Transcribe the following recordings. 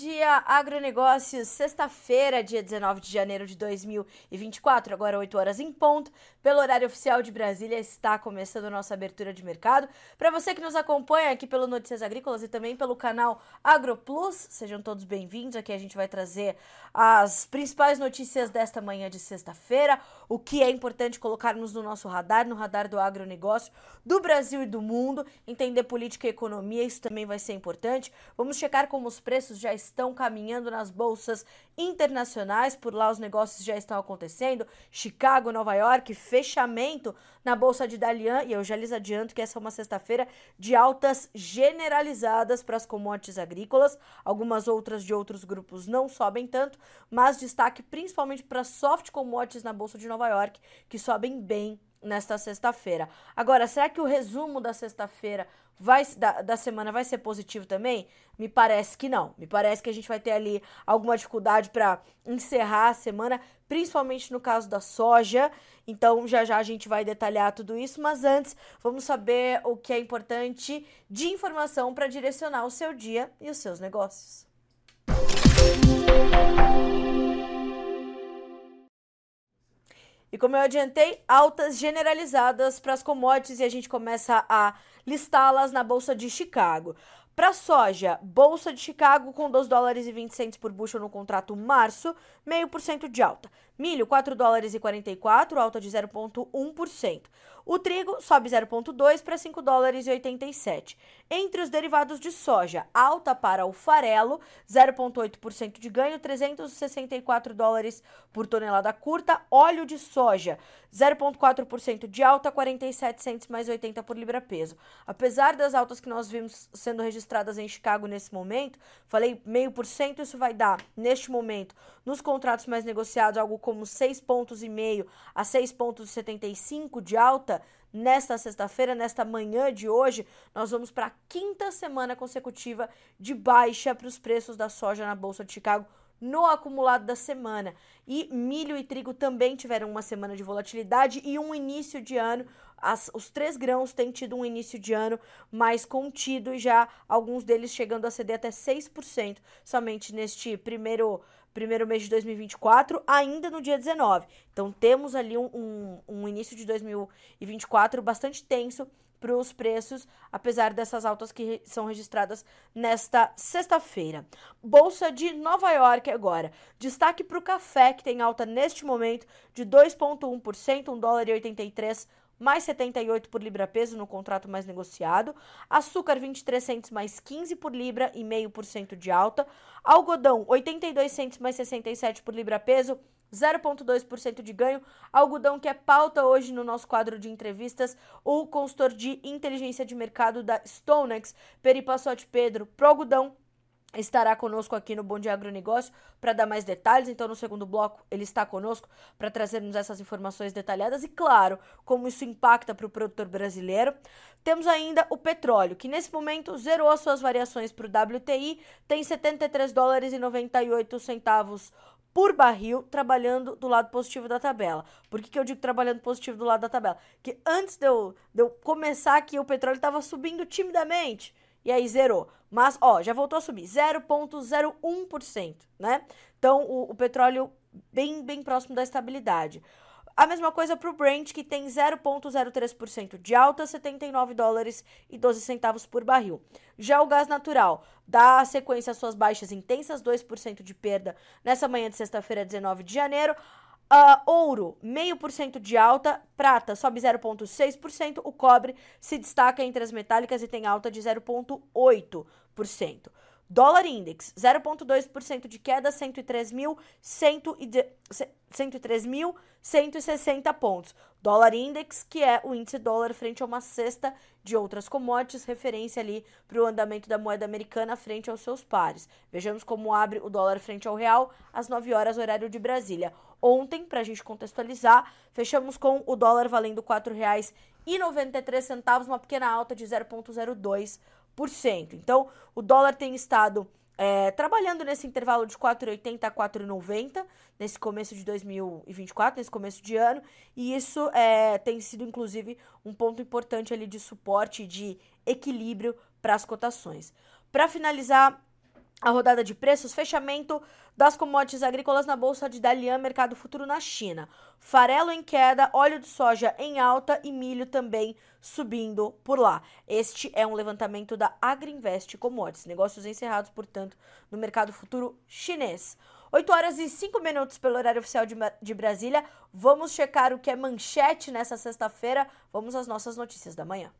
Dia, agronegócios. Sexta-feira, dia 19 de janeiro de 2024, agora 8 horas em ponto. Pelo horário oficial de Brasília, está começando a nossa abertura de mercado. Para você que nos acompanha aqui pelo Notícias Agrícolas e também pelo canal AgroPlus, sejam todos bem-vindos. Aqui a gente vai trazer as principais notícias desta manhã de sexta-feira, o que é importante colocarmos no nosso radar, no radar do agronegócio do Brasil e do mundo, entender política e economia, isso também vai ser importante. Vamos checar como os preços já estão caminhando nas bolsas internacionais, por lá os negócios já estão acontecendo. Chicago, Nova York, fechamento na bolsa de Dalian, e eu já lhes adianto que essa é uma sexta-feira de altas generalizadas para as commodities agrícolas. Algumas outras de outros grupos não sobem tanto, mas destaque principalmente para soft commodities na bolsa de Nova York, que sobem bem nesta sexta-feira. Agora, será que o resumo da sexta-feira vai da, da semana vai ser positivo também? Me parece que não. Me parece que a gente vai ter ali alguma dificuldade para encerrar a semana, principalmente no caso da soja. Então, já já a gente vai detalhar tudo isso, mas antes, vamos saber o que é importante de informação para direcionar o seu dia e os seus negócios. Música e como eu adiantei, altas generalizadas para as commodities e a gente começa a listá-las na Bolsa de Chicago. Para soja, Bolsa de Chicago com 2 dólares e 20 centos por bushel no contrato março, meio por cento de alta. Milho, 4 dólares e 44, alta de 0,1%. O trigo sobe 0,2 para 5 dólares e 87. Entre os derivados de soja, alta para o farelo, 0,8% de ganho, 364 dólares por tonelada curta. Óleo de soja, 0,4% de alta, 47 centos mais 80 por libra-peso. Apesar das altas que nós vimos sendo registradas em Chicago nesse momento, falei meio por cento, isso vai dar, neste momento, nos contratos mais negociados, algo como 6,5 pontos a 6,75 pontos de alta, nesta sexta-feira, nesta manhã de hoje, nós vamos para a quinta semana consecutiva de baixa para os preços da soja na Bolsa de Chicago no acumulado da semana. E milho e trigo também tiveram uma semana de volatilidade e um início de ano. As, os três grãos têm tido um início de ano mais contido já alguns deles chegando a ceder até 6% somente neste primeiro primeiro mês de 2024, ainda no dia 19. Então temos ali um, um, um início de 2024 bastante tenso para os preços, apesar dessas altas que são registradas nesta sexta-feira. Bolsa de Nova York agora. Destaque para o café, que tem alta neste momento de 2,1%, 1 dólar e 83 mais 78 por libra peso no contrato mais negociado. Açúcar 23 centos mais 15 por libra e meio por cento de alta. Algodão 82 centos mais 67 por libra peso. 0,2% de ganho. Algodão que é pauta hoje no nosso quadro de entrevistas, o consultor de inteligência de mercado da Stonex, Peri Passotti Pedro, pro algodão estará conosco aqui no Bom Dia Agronegócio para dar mais detalhes. Então, no segundo bloco, ele está conosco para trazermos essas informações detalhadas e, claro, como isso impacta para o produtor brasileiro. Temos ainda o petróleo, que nesse momento zerou as suas variações para o WTI, tem 73 dólares e 98 centavos por barril, trabalhando do lado positivo da tabela. Por que, que eu digo trabalhando positivo do lado da tabela? Que antes de eu, de eu começar aqui, o petróleo estava subindo timidamente e aí zerou. Mas, ó, já voltou a subir, 0,01%, né? Então, o, o, petróleo bem, bem próximo da estabilidade. A mesma coisa para o Brent, que tem 0,03% de alta, 79 dólares e 12 centavos por barril. Já o gás natural dá sequência às suas baixas intensas, 2% de perda nessa manhã de sexta-feira, 19 de janeiro. Uh, ouro, meio por cento de alta, prata sobe 0,6%, o cobre se destaca entre as metálicas e tem alta de 0,8%. Dólar Index, 0,2% de queda, 103.160 pontos. Dólar Index, que é o índice dólar frente a uma cesta de outras commodities, referência ali para o andamento da moeda americana frente aos seus pares. Vejamos como abre o dólar frente ao real às 9 horas, horário de Brasília. Ontem, para a gente contextualizar, fechamos com o dólar valendo R$ 4,93, uma pequena alta de 0,02%. Então, o dólar tem estado é, trabalhando nesse intervalo de 4,80 a 4,90 nesse começo de 2024, nesse começo de ano, e isso é, tem sido, inclusive, um ponto importante ali de suporte, de equilíbrio para as cotações. Para finalizar a rodada de preços, fechamento das commodities agrícolas na bolsa de Dalian, mercado futuro na China. Farelo em queda, óleo de soja em alta e milho também subindo por lá. Este é um levantamento da Agriinvest Commodities. Negócios encerrados, portanto, no mercado futuro chinês. 8 horas e 5 minutos pelo horário oficial de, de Brasília. Vamos checar o que é manchete nessa sexta-feira. Vamos às nossas notícias da manhã.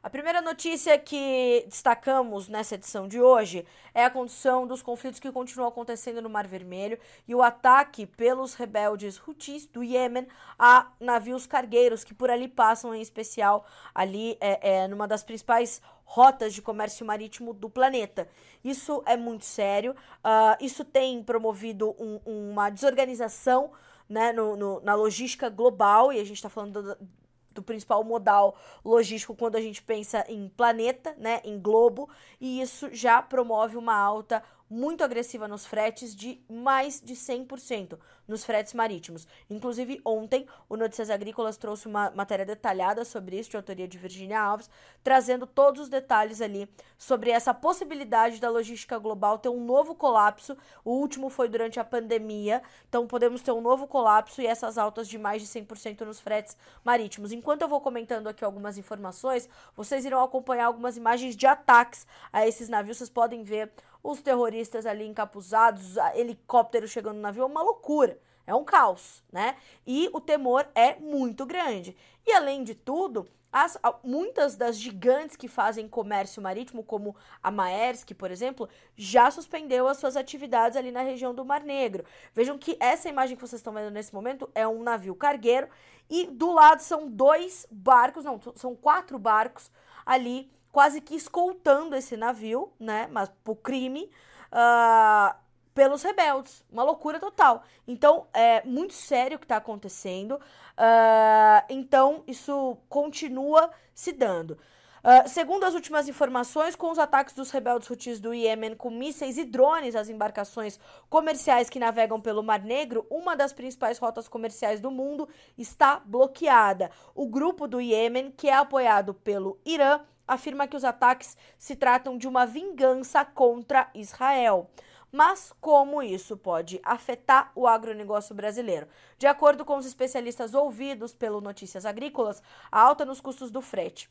A primeira notícia que destacamos nessa edição de hoje é a condição dos conflitos que continuam acontecendo no Mar Vermelho e o ataque pelos rebeldes Houthis do Iêmen a navios cargueiros que por ali passam, em especial ali é, é, numa das principais rotas de comércio marítimo do planeta. Isso é muito sério, uh, isso tem promovido um, uma desorganização né, no, no, na logística global, e a gente está falando do, do principal modal logístico quando a gente pensa em planeta, né, em globo, e isso já promove uma alta muito agressiva nos fretes de mais de 100% nos fretes marítimos. Inclusive, ontem, o Notícias Agrícolas trouxe uma matéria detalhada sobre isso, de autoria de Virginia Alves, trazendo todos os detalhes ali sobre essa possibilidade da logística global ter um novo colapso. O último foi durante a pandemia, então podemos ter um novo colapso e essas altas de mais de 100% nos fretes marítimos. Enquanto eu vou comentando aqui algumas informações, vocês irão acompanhar algumas imagens de ataques a esses navios. Vocês podem ver os terroristas ali encapuzados, helicóptero chegando no navio, é uma loucura. É um caos, né? E o temor é muito grande. E além de tudo, as, muitas das gigantes que fazem comércio marítimo, como a Maersk, por exemplo, já suspendeu as suas atividades ali na região do Mar Negro. Vejam que essa imagem que vocês estão vendo nesse momento é um navio cargueiro e do lado são dois barcos, não, são quatro barcos ali quase que escoltando esse navio, né? Mas por crime. Uh, pelos rebeldes. Uma loucura total. Então, é muito sério o que está acontecendo. Uh, então, isso continua se dando. Uh, segundo as últimas informações, com os ataques dos rebeldes hutis do Iêmen com mísseis e drones às embarcações comerciais que navegam pelo Mar Negro, uma das principais rotas comerciais do mundo está bloqueada. O grupo do Iêmen, que é apoiado pelo Irã, afirma que os ataques se tratam de uma vingança contra Israel. Mas como isso pode afetar o agronegócio brasileiro? De acordo com os especialistas ouvidos pelo Notícias Agrícolas, a alta nos custos do frete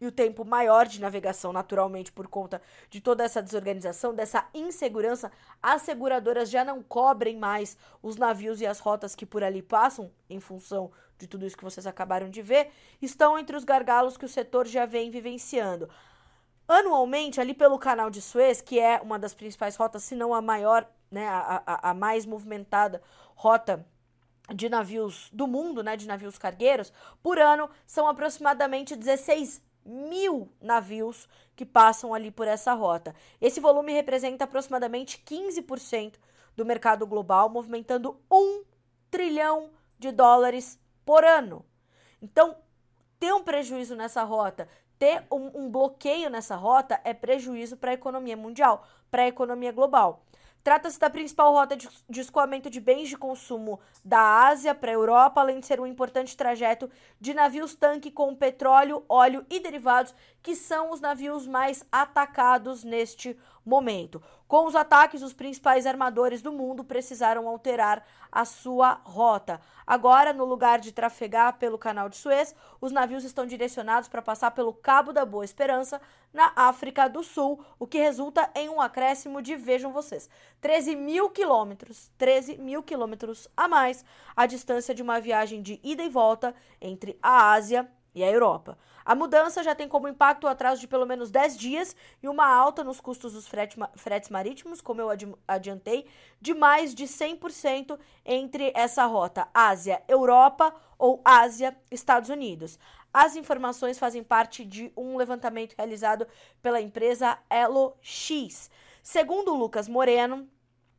e o tempo maior de navegação, naturalmente, por conta de toda essa desorganização, dessa insegurança, as seguradoras já não cobrem mais os navios e as rotas que por ali passam, em função de tudo isso que vocês acabaram de ver, estão entre os gargalos que o setor já vem vivenciando. Anualmente, ali pelo canal de Suez, que é uma das principais rotas, se não a maior, né, a, a, a mais movimentada rota de navios do mundo, né, de navios cargueiros, por ano são aproximadamente 16 mil navios que passam ali por essa rota. Esse volume representa aproximadamente 15% do mercado global, movimentando um trilhão de dólares por ano. Então, ter um prejuízo nessa rota, ter um, um bloqueio nessa rota é prejuízo para a economia mundial, para a economia global. Trata-se da principal rota de, de escoamento de bens de consumo da Ásia para a Europa, além de ser um importante trajeto de navios-tanque com petróleo, óleo e derivados, que são os navios mais atacados neste momento. Com os ataques, os principais armadores do mundo precisaram alterar a sua rota. Agora, no lugar de trafegar pelo canal de Suez, os navios estão direcionados para passar pelo Cabo da Boa Esperança, na África do Sul, o que resulta em um acréscimo de, vejam vocês, 13 mil quilômetros, 13 mil quilômetros a mais a distância de uma viagem de ida e volta entre a Ásia e a Europa. A mudança já tem como impacto o atraso de pelo menos 10 dias e uma alta nos custos dos fretes marítimos, como eu adiantei, de mais de 100% entre essa rota Ásia-Europa ou Ásia-Estados Unidos. As informações fazem parte de um levantamento realizado pela empresa EloX. Segundo Lucas Moreno,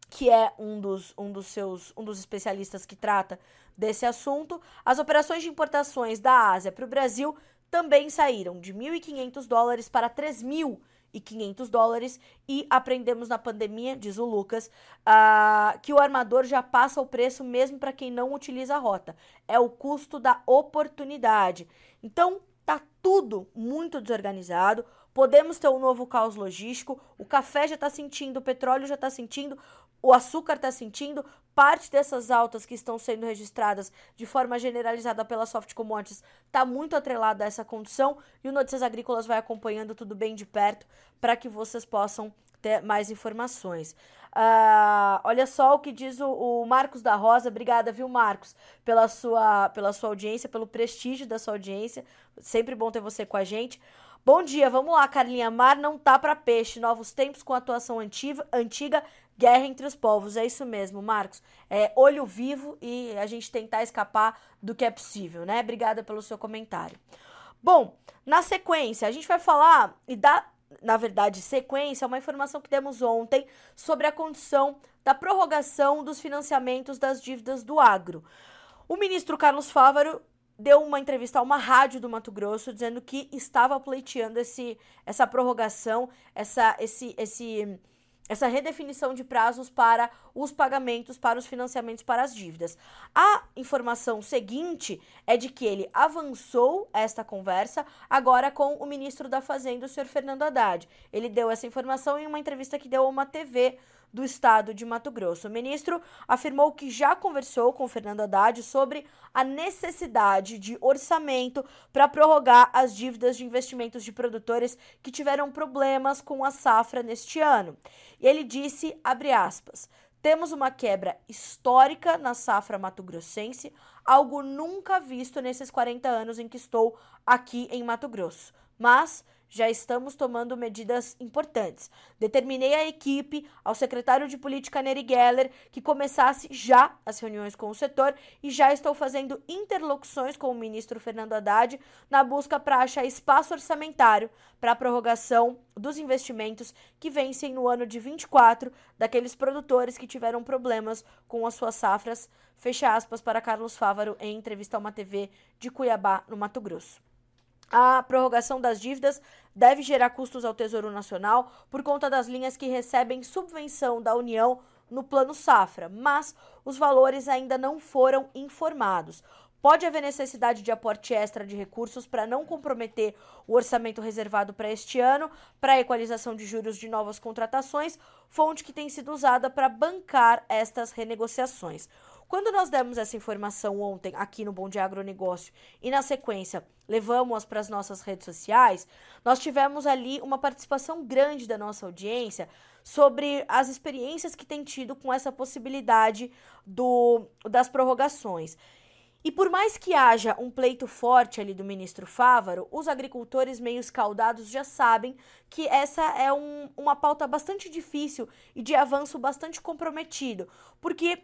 que é um dos, um dos seus um dos especialistas que trata desse assunto, as operações de importações da Ásia para o Brasil também saíram de 1.500 dólares para 3.500 dólares e aprendemos na pandemia, diz o Lucas, uh, que o armador já passa o preço mesmo para quem não utiliza a rota. É o custo da oportunidade. Então, Tá tudo muito desorganizado. Podemos ter um novo caos logístico. O café já está sentindo, o petróleo já está sentindo, o açúcar está sentindo. Parte dessas altas que estão sendo registradas de forma generalizada pela Soft Commodities está muito atrelada a essa condição e o Notícias Agrícolas vai acompanhando tudo bem de perto para que vocês possam ter mais informações. Uh, olha só o que diz o, o, Marcos da Rosa. Obrigada, viu, Marcos, pela sua, pela sua audiência, pelo prestígio da sua audiência. Sempre bom ter você com a gente. Bom dia, vamos lá, Carlinha. Mar não tá para peixe. Novos tempos com atuação antiga, antiga, guerra entre os povos. É isso mesmo, Marcos. É olho vivo e a gente tentar escapar do que é possível, né? Obrigada pelo seu comentário. Bom, na sequência, a gente vai falar e dar na verdade, sequência, uma informação que demos ontem sobre a condição da prorrogação dos financiamentos das dívidas do agro. O ministro Carlos Fávaro deu uma entrevista a uma rádio do Mato Grosso dizendo que estava pleiteando esse, essa prorrogação, essa, esse, esse essa redefinição de prazos para os pagamentos, para os financiamentos para as dívidas. A informação seguinte é de que ele avançou esta conversa agora com o ministro da Fazenda, o senhor Fernando Haddad. Ele deu essa informação em uma entrevista que deu a uma TV do estado de Mato Grosso. O ministro afirmou que já conversou com Fernando Haddad sobre a necessidade de orçamento para prorrogar as dívidas de investimentos de produtores que tiveram problemas com a safra neste ano. E ele disse, abre aspas, temos uma quebra histórica na safra mato-grossense, algo nunca visto nesses 40 anos em que estou aqui em Mato Grosso. Mas já estamos tomando medidas importantes. Determinei à equipe, ao secretário de Política Neri Geller, que começasse já as reuniões com o setor e já estou fazendo interlocuções com o ministro Fernando Haddad na busca para achar espaço orçamentário para a prorrogação dos investimentos que vencem no ano de 24 daqueles produtores que tiveram problemas com as suas safras. Fecha aspas para Carlos Fávaro em entrevista a uma TV de Cuiabá, no Mato Grosso. A prorrogação das dívidas deve gerar custos ao Tesouro Nacional por conta das linhas que recebem subvenção da União no Plano Safra, mas os valores ainda não foram informados. Pode haver necessidade de aporte extra de recursos para não comprometer o orçamento reservado para este ano, para a equalização de juros de novas contratações, fonte que tem sido usada para bancar estas renegociações. Quando nós demos essa informação ontem aqui no Bom Dia Agronegócio e na sequência levamos-as para as nossas redes sociais, nós tivemos ali uma participação grande da nossa audiência sobre as experiências que tem tido com essa possibilidade do, das prorrogações. E por mais que haja um pleito forte ali do ministro Fávaro, os agricultores meio escaldados já sabem que essa é um, uma pauta bastante difícil e de avanço bastante comprometido, porque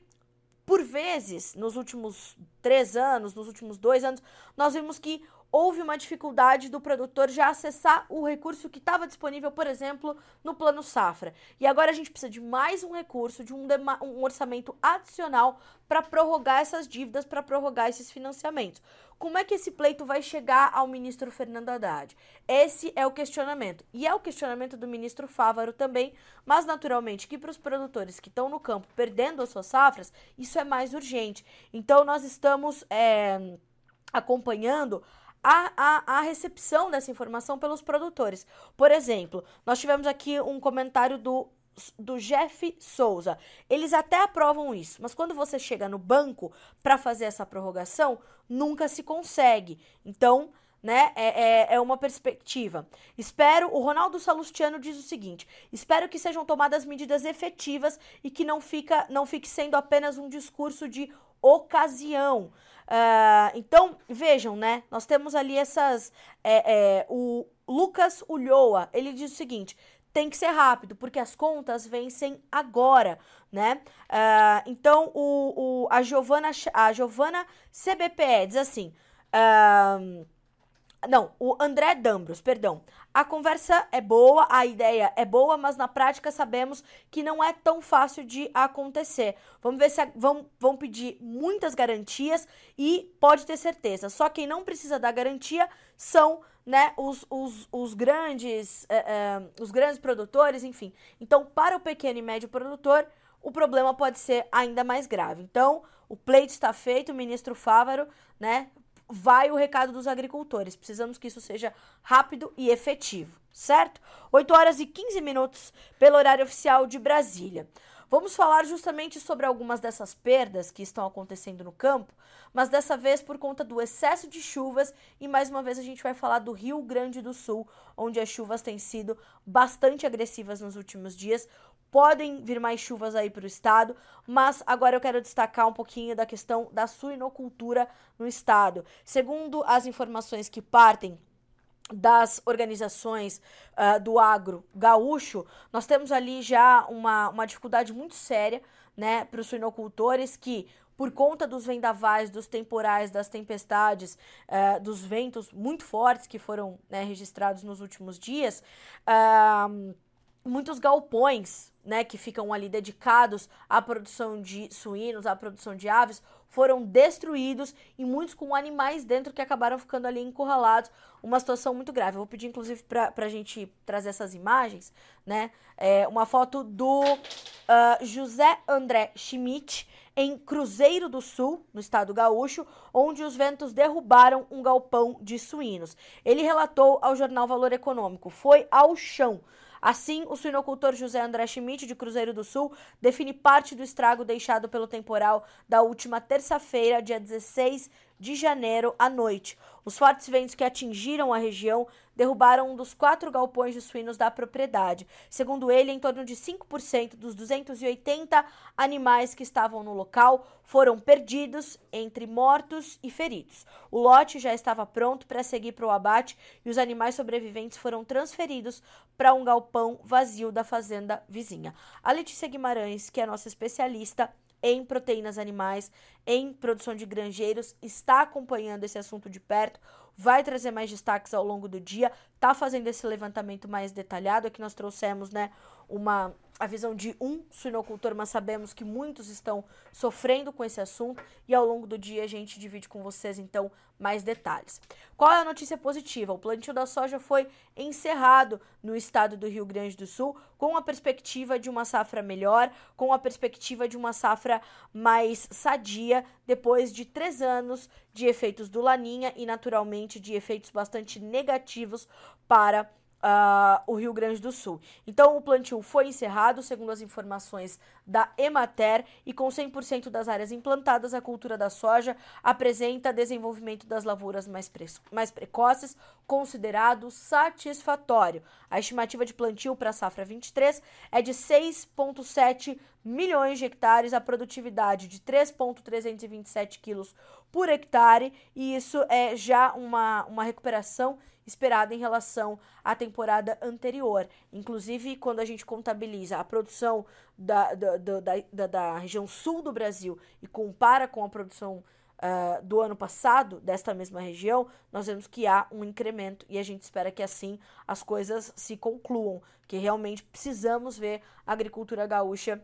por vezes, nos últimos três anos, nos últimos dois anos, nós vimos que houve uma dificuldade do produtor já acessar o recurso que estava disponível, por exemplo, no plano safra. E agora a gente precisa de mais um recurso, de um, um orçamento adicional para prorrogar essas dívidas, para prorrogar esses financiamentos. Como é que esse pleito vai chegar ao ministro Fernando Haddad? Esse é o questionamento. E é o questionamento do ministro Fávaro também, mas naturalmente que para os produtores que estão no campo perdendo as suas safras, isso é mais urgente. Então nós estamos é, acompanhando a, a, a recepção dessa informação pelos produtores. Por exemplo, nós tivemos aqui um comentário do do Jeff Souza. Eles até aprovam isso, mas quando você chega no banco para fazer essa prorrogação, nunca se consegue. Então, né, é, é, é, uma perspectiva. Espero, o Ronaldo Salustiano diz o seguinte: espero que sejam tomadas medidas efetivas e que não, fica, não fique sendo apenas um discurso de ocasião. Uh, então, vejam, né? Nós temos ali essas. É, é, o Lucas Ulloa, ele diz o seguinte: tem que ser rápido, porque as contas vencem agora, né? Uh, então, o, o, a, Giovana, a Giovana CBPE diz assim. Uh, não, o André Dambros, perdão. A conversa é boa, a ideia é boa, mas na prática sabemos que não é tão fácil de acontecer. Vamos ver se a, vão, vão pedir muitas garantias e pode ter certeza. Só quem não precisa da garantia são né, os, os, os grandes é, é, os grandes produtores, enfim. Então, para o pequeno e médio produtor, o problema pode ser ainda mais grave. Então, o pleito está feito, o ministro Fávaro, né, vai o recado dos agricultores. Precisamos que isso seja rápido e efetivo, certo? 8 horas e 15 minutos pelo horário oficial de Brasília. Vamos falar justamente sobre algumas dessas perdas que estão acontecendo no campo, mas dessa vez por conta do excesso de chuvas e mais uma vez a gente vai falar do Rio Grande do Sul, onde as chuvas têm sido bastante agressivas nos últimos dias. Podem vir mais chuvas aí para o estado, mas agora eu quero destacar um pouquinho da questão da suinocultura no estado. Segundo as informações que partem das organizações uh, do agro gaúcho, nós temos ali já uma, uma dificuldade muito séria né, para os suinocultores que, por conta dos vendavais, dos temporais, das tempestades, uh, dos ventos muito fortes que foram né, registrados nos últimos dias, uh, muitos galpões, né, que ficam ali dedicados à produção de suínos, à produção de aves, foram destruídos e muitos com animais dentro que acabaram ficando ali encurralados. Uma situação muito grave. Eu vou pedir, inclusive, para a gente trazer essas imagens, né? É uma foto do uh, José André Schmidt em Cruzeiro do Sul, no estado gaúcho, onde os ventos derrubaram um galpão de suínos. Ele relatou ao jornal Valor Econômico: foi ao chão. Assim, o suinocultor José André Schmidt, de Cruzeiro do Sul, define parte do estrago deixado pelo temporal da última terça-feira, dia 16 de janeiro, à noite. Os fortes ventos que atingiram a região derrubaram um dos quatro galpões de suínos da propriedade. Segundo ele, em torno de 5% dos 280 animais que estavam no local foram perdidos entre mortos e feridos. O lote já estava pronto para seguir para o abate e os animais sobreviventes foram transferidos para um galpão vazio da fazenda vizinha. A Letícia Guimarães, que é nossa especialista, em proteínas animais, em produção de granjeiros, está acompanhando esse assunto de perto, vai trazer mais destaques ao longo do dia, tá fazendo esse levantamento mais detalhado. Aqui nós trouxemos, né, uma a visão de um suinocultor, mas sabemos que muitos estão sofrendo com esse assunto e ao longo do dia a gente divide com vocês então mais detalhes. Qual é a notícia positiva? O plantio da soja foi encerrado no estado do Rio Grande do Sul com a perspectiva de uma safra melhor, com a perspectiva de uma safra mais sadia depois de três anos de efeitos do Laninha e naturalmente de efeitos bastante negativos para uh, o Rio Grande do Sul. Então, o plantio foi encerrado, segundo as informações da Emater, e com 100% das áreas implantadas, a cultura da soja apresenta desenvolvimento das lavouras mais, pre mais precoces, considerado satisfatório. A estimativa de plantio para a safra 23 é de 6,7 milhões de hectares, a produtividade de 3,327 quilos por hectare, e isso é já uma, uma recuperação esperada em relação à temporada anterior. Inclusive, quando a gente contabiliza a produção da, da, da, da, da região sul do Brasil e compara com a produção Uh, do ano passado, desta mesma região, nós vemos que há um incremento e a gente espera que assim as coisas se concluam, que realmente precisamos ver a agricultura gaúcha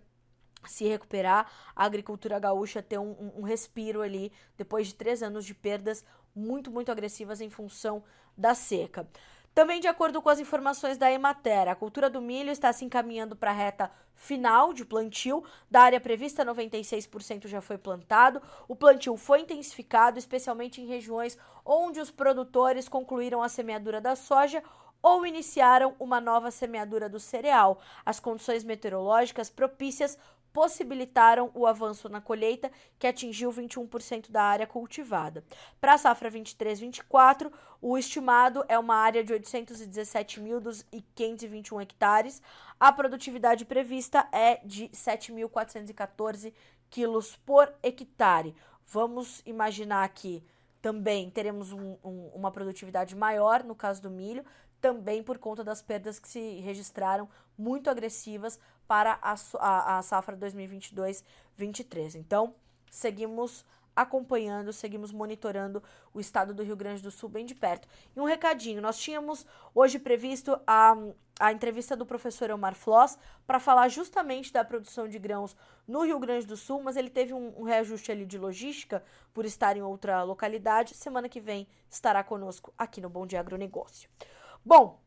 se recuperar, a agricultura gaúcha ter um, um, um respiro ali depois de três anos de perdas muito, muito agressivas em função da seca. Também de acordo com as informações da Emater, a cultura do milho está se encaminhando para a reta final de plantio. Da área prevista, 96% já foi plantado. O plantio foi intensificado, especialmente em regiões onde os produtores concluíram a semeadura da soja ou iniciaram uma nova semeadura do cereal. As condições meteorológicas propícias possibilitaram o avanço na colheita, que atingiu 21% da área cultivada. Para a safra 23-24, o estimado é uma área de 817.521 hectares. A produtividade prevista é de 7.414 quilos por hectare. Vamos imaginar que também teremos um, um, uma produtividade maior no caso do milho, também por conta das perdas que se registraram muito agressivas para a, a, a safra 2022-23. Então, seguimos acompanhando, seguimos monitorando o estado do Rio Grande do Sul bem de perto. E um recadinho: nós tínhamos hoje previsto a, a entrevista do professor Elmar Floss para falar justamente da produção de grãos no Rio Grande do Sul, mas ele teve um, um reajuste ali de logística por estar em outra localidade. Semana que vem estará conosco aqui no Bom Dia Agronegócio. Bom,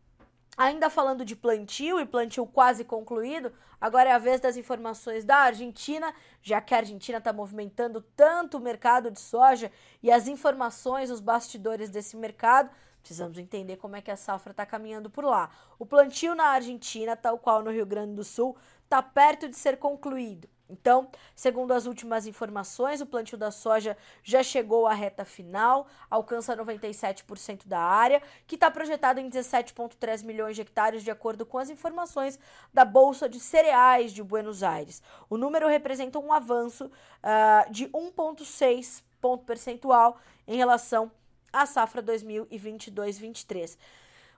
Ainda falando de plantio e plantio quase concluído, agora é a vez das informações da Argentina, já que a Argentina está movimentando tanto o mercado de soja e as informações, os bastidores desse mercado. Precisamos entender como é que a safra está caminhando por lá. O plantio na Argentina, tal qual no Rio Grande do Sul, está perto de ser concluído. Então, segundo as últimas informações, o plantio da soja já chegou à reta final, alcança 97% da área, que está projetado em 17,3 milhões de hectares, de acordo com as informações da Bolsa de Cereais de Buenos Aires. O número representa um avanço uh, de 1,6 ponto percentual em relação à safra 2022-23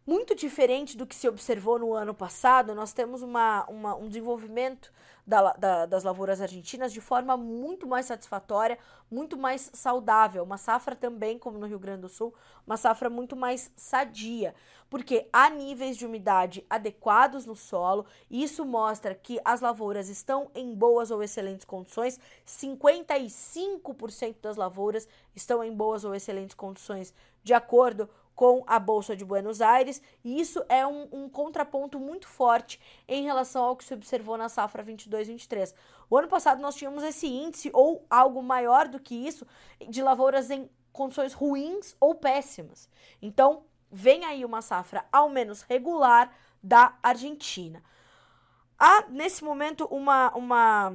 muito diferente do que se observou no ano passado, nós temos uma, uma um desenvolvimento da, da, das lavouras argentinas de forma muito mais satisfatória, muito mais saudável. Uma safra também, como no Rio Grande do Sul, uma safra muito mais sadia, porque há níveis de umidade adequados no solo, e isso mostra que as lavouras estão em boas ou excelentes condições. 55% das lavouras estão em boas ou excelentes condições, de acordo com a Bolsa de Buenos Aires, e isso é um, um, contraponto muito forte em relação ao que se observou na safra 22-23. O ano passado nós tínhamos esse índice, ou algo maior do que isso, de lavouras em condições ruins ou péssimas. Então, vem aí uma safra ao menos regular da Argentina. Há, nesse momento, uma, uma,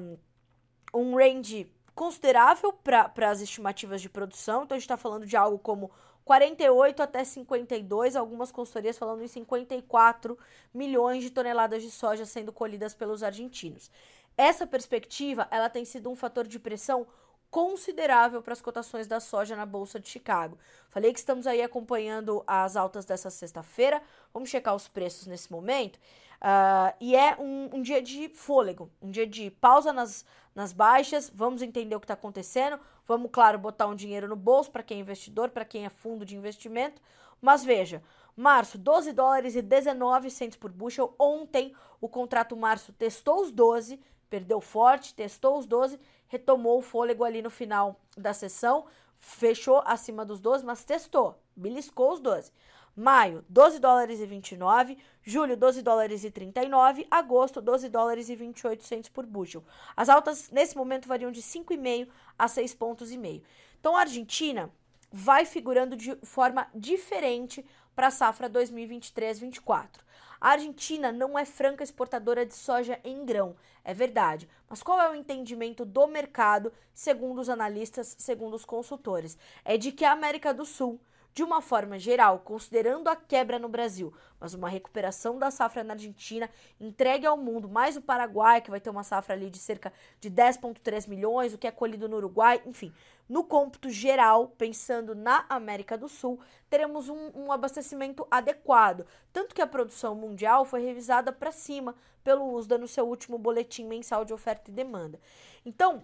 um range considerável para as estimativas de produção, então a gente está falando de algo como 48 até 52, algumas consultorias falando em 54 milhões de toneladas de soja sendo colhidas pelos argentinos. Essa perspectiva, ela tem sido um fator de pressão considerável para as cotações da soja na Bolsa de Chicago. Falei que estamos aí acompanhando as altas dessa sexta-feira. Vamos checar os preços nesse momento. Uh, e é um, um, dia de fôlego, um dia de pausa nas, nas baixas. Vamos entender o que está acontecendo. Vamos, claro, botar um dinheiro no bolso para quem é investidor, para quem é fundo de investimento. Mas veja, março, 12 dólares e 19 centos por bushel. Ontem, o contrato março testou os 12, perdeu forte, testou os 12, retomou o fôlego ali no final da sessão, fechou acima dos 12, mas testou, beliscou os 12. Maio, 12 dólares e 29, julho, 12 dólares e 39, agosto, 12 dólares e 28 centos por bushel. As altas nesse momento variam de 5,5 a 6 pontos. Então a Argentina vai figurando de forma diferente para a safra 2023-24. A Argentina não é franca exportadora de soja em grão, é verdade. Mas qual é o entendimento do mercado, segundo os analistas, segundo os consultores? É de que a América do Sul de uma forma geral, considerando a quebra no Brasil, mas uma recuperação da safra na Argentina, entregue ao mundo, mais o Paraguai, que vai ter uma safra ali de cerca de 10,3 milhões, o que é colhido no Uruguai, enfim. No cômputo geral, pensando na América do Sul, teremos um, um abastecimento adequado. Tanto que a produção mundial foi revisada para cima pelo USDA no seu último boletim mensal de oferta e demanda. Então,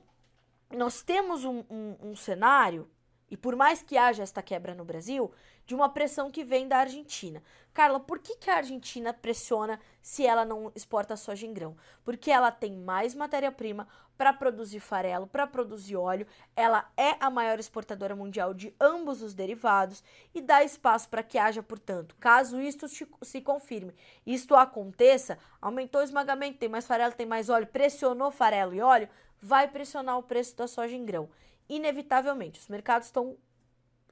nós temos um, um, um cenário e por mais que haja esta quebra no Brasil, de uma pressão que vem da Argentina. Carla, por que, que a Argentina pressiona se ela não exporta soja em grão? Porque ela tem mais matéria-prima para produzir farelo, para produzir óleo, ela é a maior exportadora mundial de ambos os derivados e dá espaço para que haja, portanto, caso isto se confirme, isto aconteça, aumentou o esmagamento, tem mais farelo, tem mais óleo, pressionou farelo e óleo, vai pressionar o preço da soja em grão inevitavelmente. Os mercados estão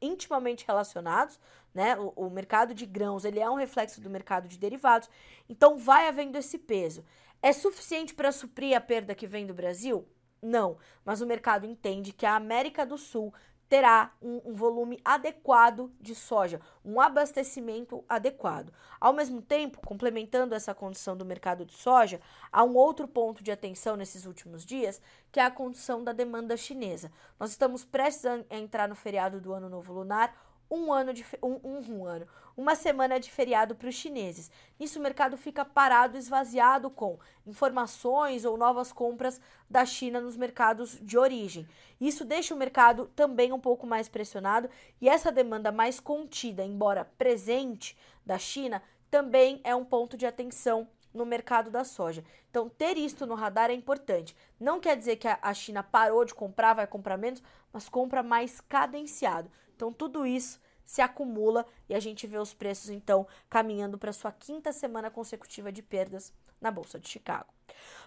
intimamente relacionados, né? O, o, mercado de grãos ele é um reflexo do mercado de derivados, então vai havendo esse peso. É suficiente para suprir a perda que vem do Brasil? Não, mas o mercado entende que a América do Sul terá um, um, volume adequado de soja, um abastecimento adequado. Ao mesmo tempo, complementando essa condição do mercado de soja, há um outro ponto de atenção nesses últimos dias, que é a condição da demanda chinesa. Nós estamos prestes a entrar no feriado do Ano Novo Lunar, um ano de um, um, um ano, uma semana de feriado para os chineses. Nisso o mercado fica parado, esvaziado com informações ou novas compras da China nos mercados de origem. Isso deixa o mercado também um pouco mais pressionado e essa demanda mais contida, embora presente da China, também é um ponto de atenção no mercado da soja. Então, ter isto no radar é importante. Não quer dizer que a China parou de comprar, vai comprar menos, mas compra mais cadenciado. Então, tudo isso se acumula e a gente vê os preços então caminhando para sua quinta semana consecutiva de perdas na Bolsa de Chicago.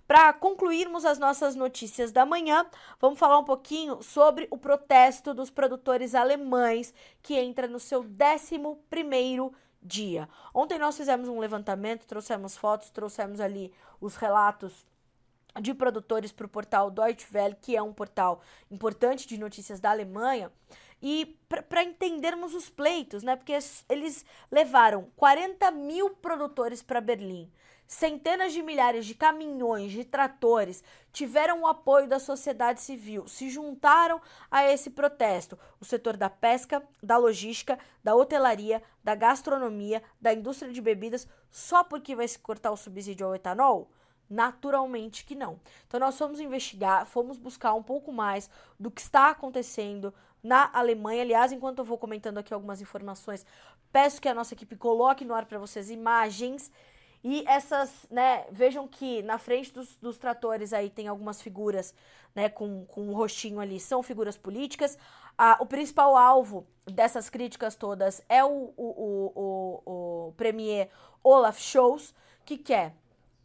Para concluirmos as nossas notícias da manhã, vamos falar um pouquinho sobre o protesto dos produtores alemães que entra no seu 11 primeiro dia. Ontem nós fizemos um levantamento, trouxemos fotos, trouxemos ali os relatos de produtores para o portal Deutsche Welle, que é um portal importante de notícias da Alemanha, e para entendermos os pleitos, né? Porque eles levaram 40 mil produtores para Berlim. Centenas de milhares de caminhões, de tratores tiveram o apoio da sociedade civil, se juntaram a esse protesto. O setor da pesca, da logística, da hotelaria, da gastronomia, da indústria de bebidas, só porque vai se cortar o subsídio ao etanol? Naturalmente que não. Então nós fomos investigar, fomos buscar um pouco mais do que está acontecendo na Alemanha. Aliás, enquanto eu vou comentando aqui algumas informações, peço que a nossa equipe coloque no ar para vocês imagens e essas, né, vejam que na frente dos, dos tratores aí tem algumas figuras, né, com, com um rostinho ali, são figuras políticas. Ah, o principal alvo dessas críticas todas é o, o, o, o, o premier Olaf Scholz, que quer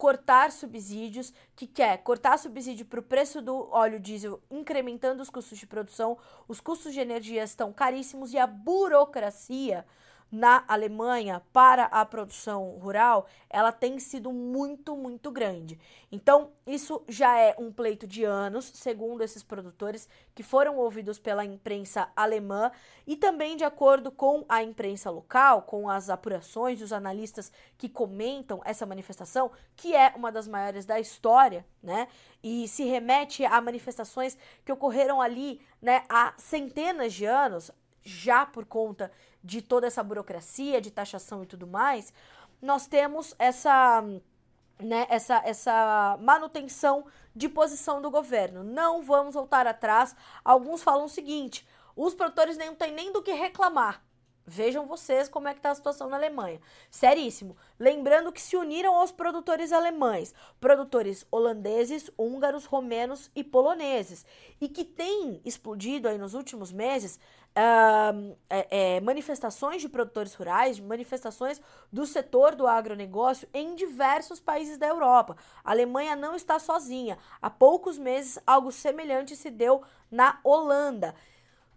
cortar subsídios, que quer cortar subsídio para o preço do óleo diesel, incrementando os custos de produção, os custos de energia estão caríssimos e a burocracia na Alemanha para a produção rural, ela tem sido muito, muito grande. Então, isso já é um pleito de anos, segundo esses produtores que foram ouvidos pela imprensa alemã e também de acordo com a imprensa local, com as apurações dos analistas que comentam essa manifestação, que é uma das maiores da história, né? E se remete a manifestações que ocorreram ali, né, há centenas de anos, já por conta de toda essa burocracia de taxação e tudo mais, nós temos essa, né, essa, essa manutenção de posição do governo. Não vamos voltar atrás. Alguns falam o seguinte: os produtores nem têm nem do que reclamar. Vejam vocês como é que está a situação na Alemanha. Seríssimo. Lembrando que se uniram aos produtores alemães, produtores holandeses, húngaros, romenos e poloneses, e que tem explodido aí nos últimos meses uh, é, é, manifestações de produtores rurais, manifestações do setor do agronegócio em diversos países da Europa. A Alemanha não está sozinha. Há poucos meses, algo semelhante se deu na Holanda.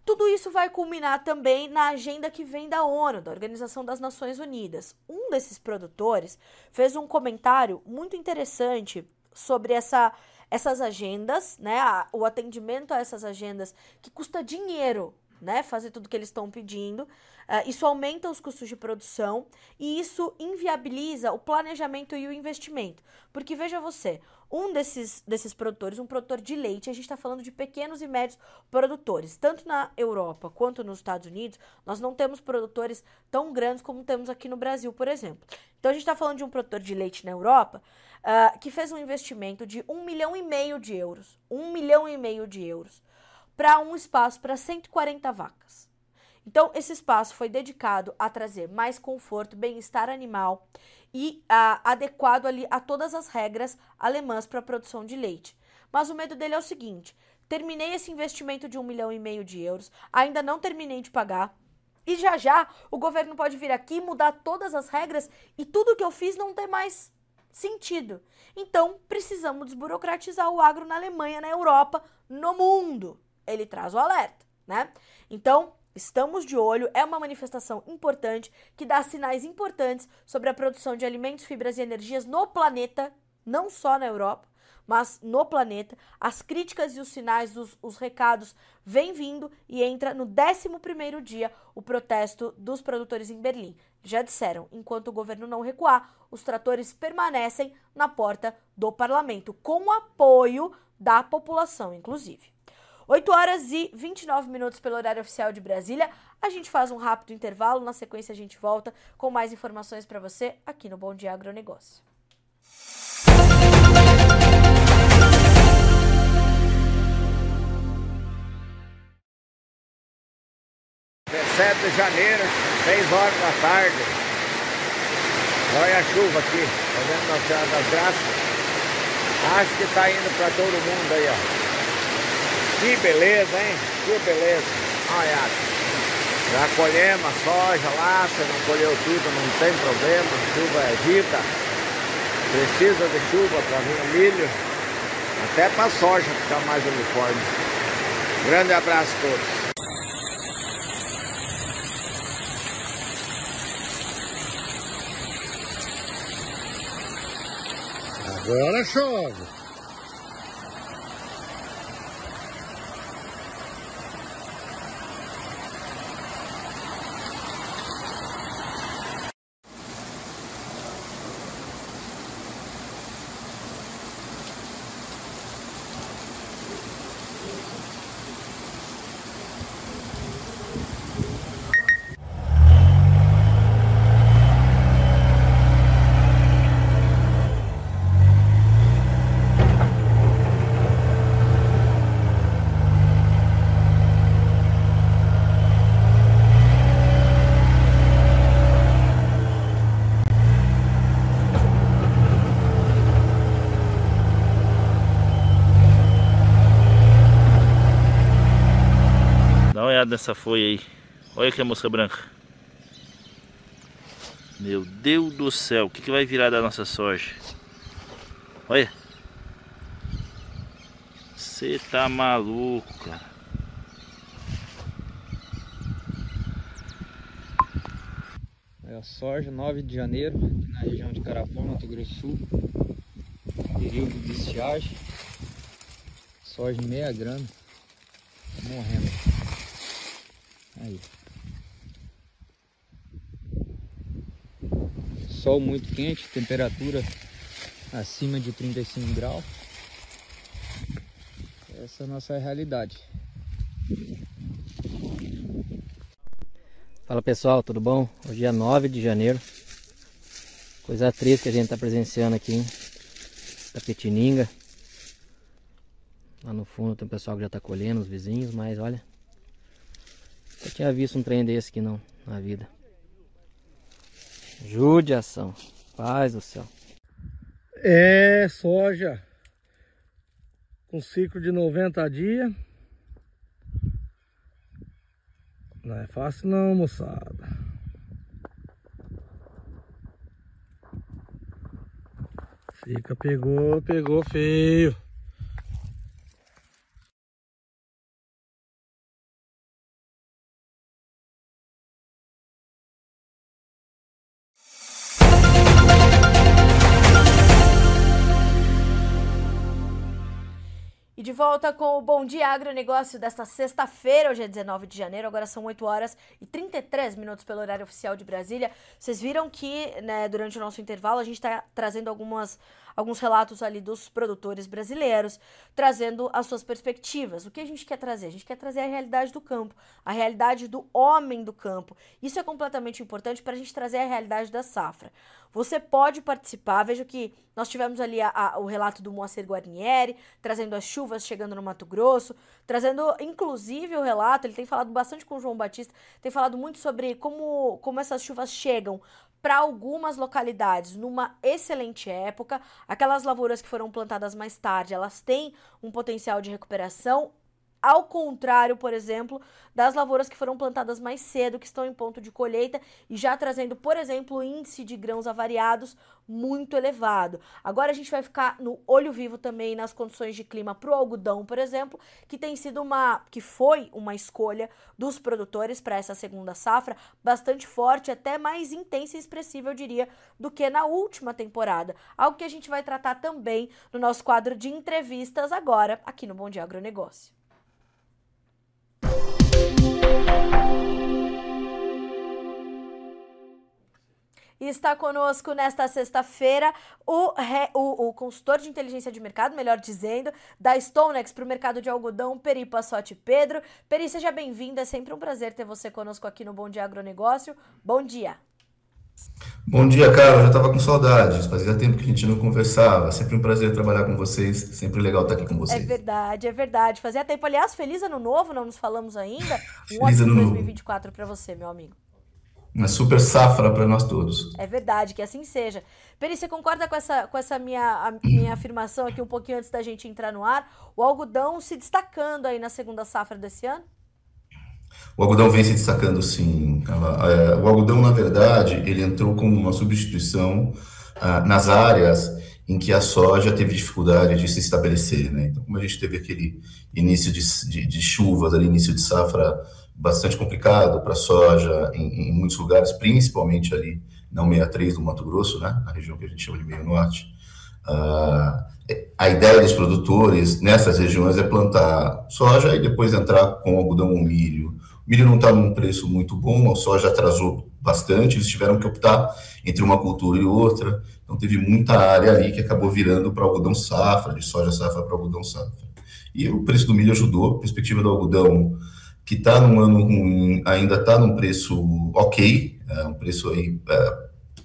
Tudo isso vai culminar também na agenda que vem da ONU, da Organização das Nações Unidas. Um desses produtores fez um comentário muito interessante sobre essa, essas agendas, né? O atendimento a essas agendas que custa dinheiro né, fazer tudo que eles estão pedindo. Uh, isso aumenta os custos de produção e isso inviabiliza o planejamento e o investimento. Porque veja você, um desses, desses produtores, um produtor de leite, a gente está falando de pequenos e médios produtores. Tanto na Europa quanto nos Estados Unidos, nós não temos produtores tão grandes como temos aqui no Brasil, por exemplo. Então a gente está falando de um produtor de leite na Europa uh, que fez um investimento de um milhão e meio de euros. Um milhão e meio de euros para um espaço para 140 vacas. Então, esse espaço foi dedicado a trazer mais conforto, bem-estar animal e a, adequado ali a todas as regras alemãs para a produção de leite. Mas o medo dele é o seguinte: terminei esse investimento de um milhão e meio de euros, ainda não terminei de pagar. E já já o governo pode vir aqui mudar todas as regras e tudo que eu fiz não ter mais sentido. Então, precisamos desburocratizar o agro na Alemanha, na Europa, no mundo ele traz o alerta, né? Então, estamos de olho, é uma manifestação importante que dá sinais importantes sobre a produção de alimentos, fibras e energias no planeta, não só na Europa, mas no planeta. As críticas e os sinais, os, os recados vêm vindo e entra no 11 dia o protesto dos produtores em Berlim. Já disseram, enquanto o governo não recuar, os tratores permanecem na porta do parlamento, com apoio da população, inclusive. 8 horas e 29 minutos pelo horário oficial de Brasília. A gente faz um rápido intervalo, na sequência a gente volta com mais informações para você aqui no Bom Dia Agronegócio. Sete de janeiro, 6 horas da tarde. Olha a chuva aqui, tá vendo na Senhora das Graças? Acho que tá indo para todo mundo aí, ó. Que beleza, hein? Que beleza. Olha. Já colhemos a soja lá, se não colheu tudo, não tem problema, chuva é vida. Precisa de chuva para vir milho, até para soja ficar mais uniforme. Grande abraço a todos. Agora chove. Nessa folha aí. Olha que a mosca branca. Meu Deus do céu, o que, que vai virar da nossa soja? Olha. Você tá maluco, cara. É a soja 9 de janeiro, na região de Carapó, Mato Grosso Sul. Período de estiagem. Soja meia grana. Morrendo. Aí. Sol muito quente, temperatura acima de 35 graus. Essa é a nossa realidade. Fala pessoal, tudo bom? Hoje é 9 de janeiro. Coisa triste que a gente está presenciando aqui em Tapetininga. Lá no fundo tem um pessoal que já está colhendo, os vizinhos, mas olha, eu tinha visto um trem desse aqui não, na vida. Judiação. Paz do céu. É soja com ciclo de 90 dias. Não é fácil não, moçada. Fica, pegou, pegou feio. Volta com o Bom Dia Agronegócio desta sexta-feira, hoje é 19 de janeiro, agora são 8 horas e 33 minutos pelo horário oficial de Brasília. Vocês viram que, né, durante o nosso intervalo, a gente está trazendo algumas alguns relatos ali dos produtores brasileiros, trazendo as suas perspectivas. O que a gente quer trazer? A gente quer trazer a realidade do campo, a realidade do homem do campo. Isso é completamente importante para a gente trazer a realidade da safra. Você pode participar, veja que nós tivemos ali a, a, o relato do Moacir Guarnieri, trazendo as chuvas chegando no Mato Grosso, trazendo inclusive o relato, ele tem falado bastante com o João Batista, tem falado muito sobre como, como essas chuvas chegam para algumas localidades numa excelente época. Aquelas lavouras que foram plantadas mais tarde, elas têm um potencial de recuperação ao contrário, por exemplo, das lavouras que foram plantadas mais cedo, que estão em ponto de colheita e já trazendo, por exemplo, índice de grãos avariados muito elevado. Agora a gente vai ficar no olho vivo também nas condições de clima para o algodão, por exemplo, que tem sido uma, que foi uma escolha dos produtores para essa segunda safra, bastante forte, até mais intensa e expressiva, eu diria, do que na última temporada. Algo que a gente vai tratar também no nosso quadro de entrevistas agora aqui no Bom Dia Agronegócio. E está conosco nesta sexta-feira o, o, o, consultor de inteligência de mercado, melhor dizendo, da Stonex para o mercado de algodão, Peri Passotti Pedro. Peri, seja bem-vinda, é sempre um prazer ter você conosco aqui no Bom Dia Agronegócio. Bom dia. Bom dia, Carol. Já estava com saudades. Fazia tempo que a gente não conversava. Sempre um prazer trabalhar com vocês. Sempre legal estar aqui com vocês. É verdade, é verdade. Fazia tempo. Aliás, feliz ano novo, não nos falamos ainda. Um feliz ótimo 2024 para você, meu amigo. Uma super safra para nós todos. É verdade, que assim seja. Peri, você concorda com essa, com essa minha, minha afirmação aqui um pouquinho antes da gente entrar no ar? O algodão se destacando aí na segunda safra desse ano? O algodão vem se destacando, sim. É, o algodão, na verdade, ele entrou como uma substituição ah, nas áreas em que a soja teve dificuldade de se estabelecer. Né? Então, como a gente teve aquele início de, de, de chuvas, ali, início de safra bastante complicado para soja em, em, muitos lugares, principalmente ali na 63 do Mato Grosso, né? na região que a gente chama de meio norte, uh, a ideia dos produtores nessas regiões é plantar soja e depois entrar com algodão ou milho. O milho não está num preço muito bom, a soja atrasou bastante, eles tiveram que optar entre uma cultura e outra. Então teve muita área ali que acabou virando para algodão safra, de soja safra para algodão safra. E o preço do milho ajudou, a perspectiva do algodão, que está num ano ruim, ainda está num preço ok, é, um preço aí é,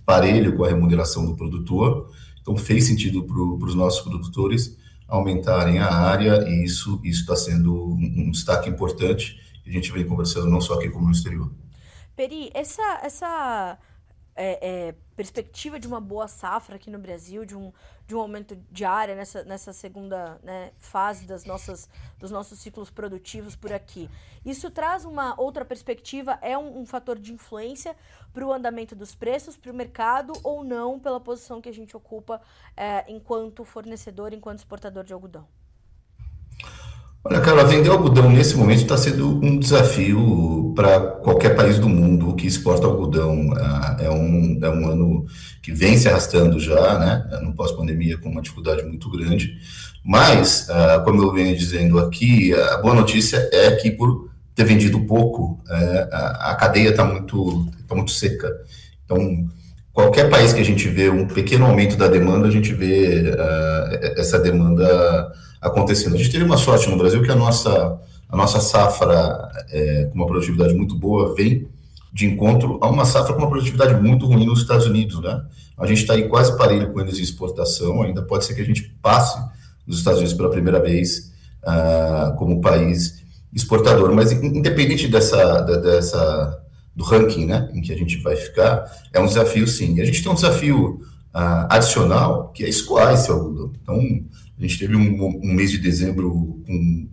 parelho com a remuneração do produtor. Então fez sentido para os nossos produtores aumentarem a área e isso está sendo um, um destaque importante a gente vem conversando não só aqui como no exterior. Peri, essa, essa é, é, perspectiva de uma boa safra aqui no Brasil, de um, de um aumento de área nessa, nessa segunda né, fase das nossas, dos nossos ciclos produtivos por aqui. Isso traz uma outra perspectiva? É um, um fator de influência para o andamento dos preços, para o mercado ou não, pela posição que a gente ocupa é, enquanto fornecedor, enquanto exportador de algodão? Olha, cara, vender algodão nesse momento está sendo um desafio para qualquer país do mundo que exporta algodão. Ah, é um, é um ano que vem se arrastando já, né, no pós-pandemia, com uma dificuldade muito grande. Mas, ah, como eu venho dizendo aqui, a boa notícia é que, por ter vendido pouco, é, a cadeia está muito, tá muito seca. Então, qualquer país que a gente vê um pequeno aumento da demanda, a gente vê uh, essa demanda acontecendo. A gente teve uma sorte no Brasil que a nossa, a nossa safra é, com uma produtividade muito boa vem de encontro a uma safra com uma produtividade muito ruim nos Estados Unidos, né? A gente está aí quase parelho com eles em exportação, ainda pode ser que a gente passe nos Estados Unidos pela primeira vez uh, como país exportador, mas independente dessa, dessa do ranking, né, em que a gente vai ficar, é um desafio sim. E a gente tem um desafio uh, adicional que é escoar esse algodão. Então, a gente teve um, um mês de dezembro com,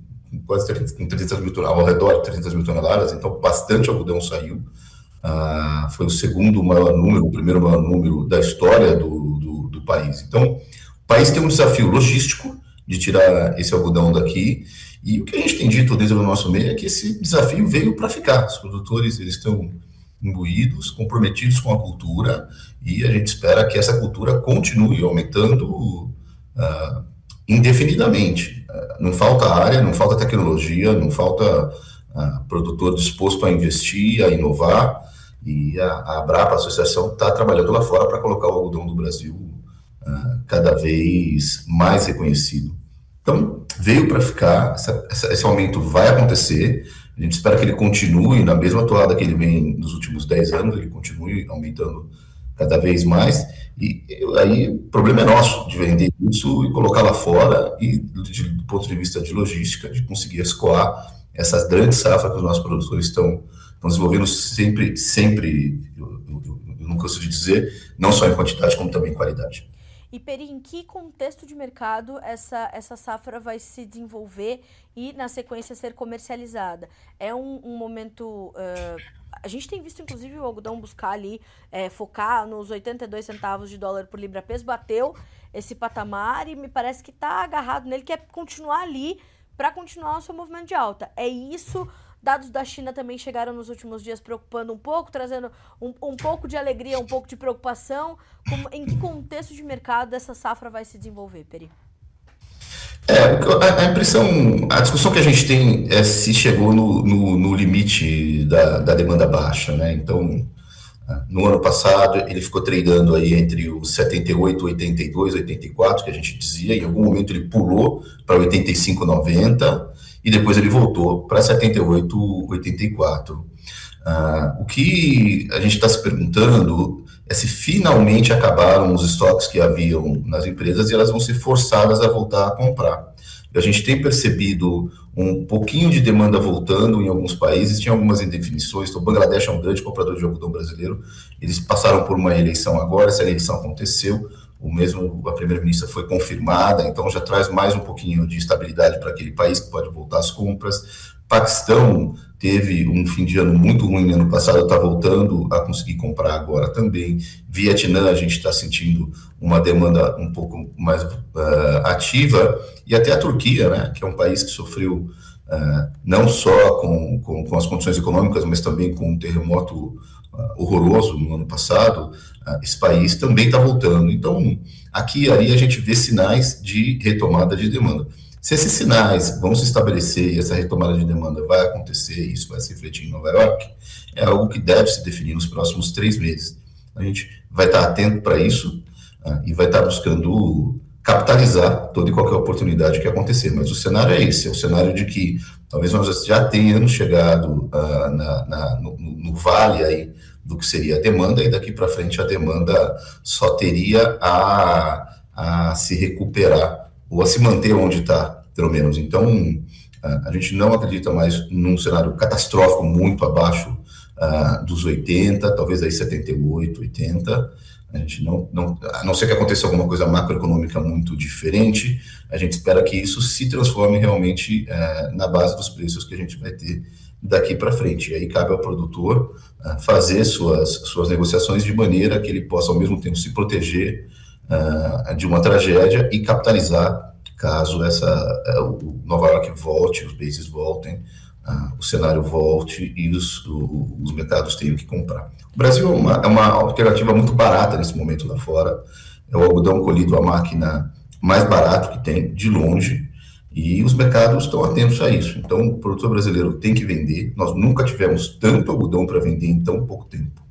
quase 300, com 300 mil toneladas, ao redor de 300 mil toneladas, então bastante algodão saiu. Ah, foi o segundo maior número, o primeiro maior número da história do, do, do país. Então, o país tem um desafio logístico de tirar esse algodão daqui, e o que a gente tem dito desde o nosso meio é que esse desafio veio para ficar. Os produtores eles estão imbuídos, comprometidos com a cultura, e a gente espera que essa cultura continue aumentando uh, indefinidamente. Não falta área, não falta tecnologia, não falta uh, produtor disposto a investir, a inovar, e a, Abrapa, a associação, está trabalhando lá fora para colocar o algodão do Brasil uh, cada vez mais reconhecido. Então, veio para ficar, esse aumento vai acontecer, a gente espera que ele continue na mesma toada que ele vem nos últimos 10 anos, ele continue aumentando cada vez mais, e aí o problema é nosso de vender isso e colocar lá fora e do, ponto de vista de logística, de conseguir escoar essas grandes safras que os nossos produtores estão, estão desenvolvendo sempre, sempre, eu, eu, eu não canso de dizer, não só em quantidade, como também em qualidade. E Peri, em que contexto de mercado essa, essa safra vai se desenvolver e, na sequência, ser comercializada? É um, um momento uh, a gente tem visto, inclusive, o algodão buscar ali, é, focar nos 82 centavos de dólar por libra peso, bateu esse patamar e me parece que está agarrado nele, quer continuar ali para continuar o seu movimento de alta. É isso. Dados da China também chegaram nos últimos dias preocupando um pouco, trazendo um, um pouco de alegria, um pouco de preocupação. Como, em que contexto de mercado essa safra vai se desenvolver, Peri? É, a, impressão, a discussão que a gente tem é se chegou no, no, no limite da, da, demanda baixa, né? Então, no ano passado, ele ficou tradando aí entre os 78, 82, 84, que a gente dizia, em algum momento ele pulou para 85, 90, e depois ele voltou para 78, 84. Uh, o que a gente está se perguntando é se finalmente acabaram os estoques que haviam nas empresas e elas vão ser forçadas a voltar a comprar. A gente tem percebido um pouquinho de demanda voltando em alguns países, tinha algumas indefinições. Então, o Bangladesh é um grande comprador de algodão brasileiro. Eles passaram por uma eleição agora, essa eleição aconteceu. o mesmo a primeira-ministra foi confirmada, então já traz mais um pouquinho de estabilidade para aquele país que pode voltar às compras. Paquistão teve um fim de ano muito ruim no ano passado, está voltando a conseguir comprar agora também. Vietnã, a gente está sentindo uma demanda um pouco mais uh, ativa, e até a Turquia, né, que é um país que sofreu uh, não só com, com, com, as condições econômicas, mas também com um terremoto uh, horroroso no ano passado, esse país também está voltando. Então, aqui e ali a gente vê sinais de retomada de demanda. Se esses sinais vão se estabelecer e essa retomada de demanda vai acontecer, isso vai se refletir em Nova York, é algo que deve se definir nos próximos três meses. A gente vai estar atento para isso uh, e vai estar buscando capitalizar toda e qualquer oportunidade que acontecer. Mas o cenário é esse, é o cenário de que talvez nós já tenhamos chegado uh, na, na, no, no, vale aí do que seria a demanda e daqui para frente a demanda só teria a, a se recuperar ou a se manter onde está pelo menos. Então, a gente não acredita mais num cenário catastrófico muito abaixo uh, dos 80, talvez aí 78, 80. A gente não, não, a não ser que aconteça alguma coisa macroeconômica muito diferente, a gente espera que isso se transforme realmente uh, na base dos preços que a gente vai ter daqui para frente. E aí cabe ao produtor uh, fazer suas, suas negociações de maneira que ele possa, ao mesmo tempo, se proteger de uma tragédia e capitalizar caso essa é, o Nova York volte, os bases voltem, uh, o cenário volte e os, o, os mercados tenham que comprar. O Brasil é uma, é uma alternativa muito barata nesse momento lá fora. É o algodão colhido a máquina mais barato que tem, de longe, e os mercados estão atentos a isso. Então, o produtor brasileiro tem que vender. Nós nunca tivemos tanto algodão para vender em tão pouco tempo.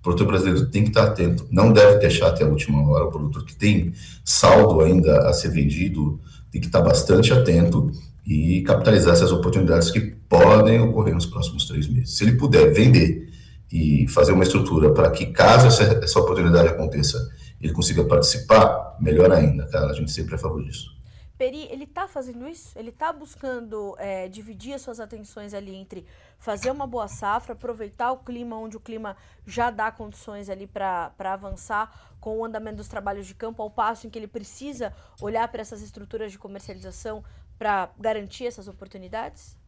O produtor brasileiro tem que estar atento, não deve deixar até a última hora. O produtor que tem saldo ainda a ser vendido, tem que estar bastante atento e capitalizar essas oportunidades que podem ocorrer nos próximos três meses. Se ele puder vender e fazer uma estrutura para que, caso essa, essa oportunidade aconteça, ele consiga participar, melhor ainda, cara. A gente sempre é a favor disso. Peri, ele está fazendo isso? Ele está buscando é, dividir as suas atenções ali entre fazer uma boa safra, aproveitar o clima onde o clima já dá condições ali para avançar com o andamento dos trabalhos de campo, ao passo em que ele precisa olhar para essas estruturas de comercialização para garantir essas oportunidades?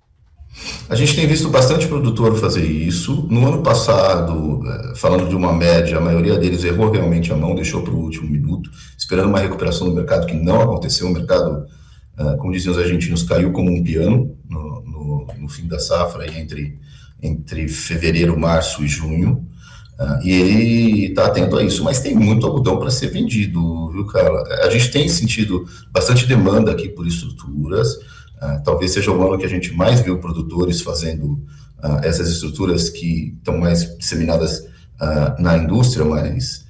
A gente tem visto bastante produtor fazer isso. No ano passado, é, falando de uma média, a maioria deles errou realmente a mão, deixou para o último minuto, esperando uma recuperação do mercado que não aconteceu. O mercado, como diziam os argentinos, caiu como um piano no, no, no fim da safra, entre, entre fevereiro, março e junho. É, e ele está atento a isso, mas tem muito algodão para ser vendido, viu, cara? A gente tem sentido bastante demanda aqui por estruturas. Uh, talvez seja o ano que a gente mais viu produtores fazendo uh, essas estruturas que estão mais disseminadas uh, na indústria, mas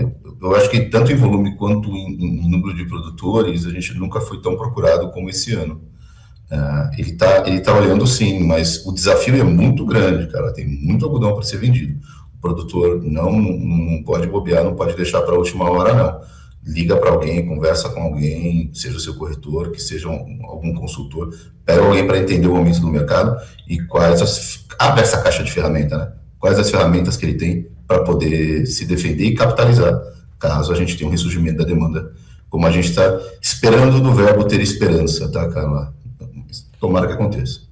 eu, eu, acho que tanto em volume quanto em, em, número de produtores, a gente nunca foi tão procurado como esse ano. ele está ele tá olhando sim, mas o desafio é muito grande, cara. Tem muito algodão para ser vendido. O produtor não, não pode bobear, não pode deixar para a última hora, não liga para alguém, conversa com alguém, seja o seu corretor, que seja um, algum consultor, pega alguém para entender o momento do mercado e quais as, abre essa caixa de ferramenta, né? Quais as ferramentas que ele tem para poder se defender e capitalizar, caso a gente tenha um ressurgimento da demanda, como a gente está esperando do verbo ter esperança, tá, Carla? Tomara que aconteça.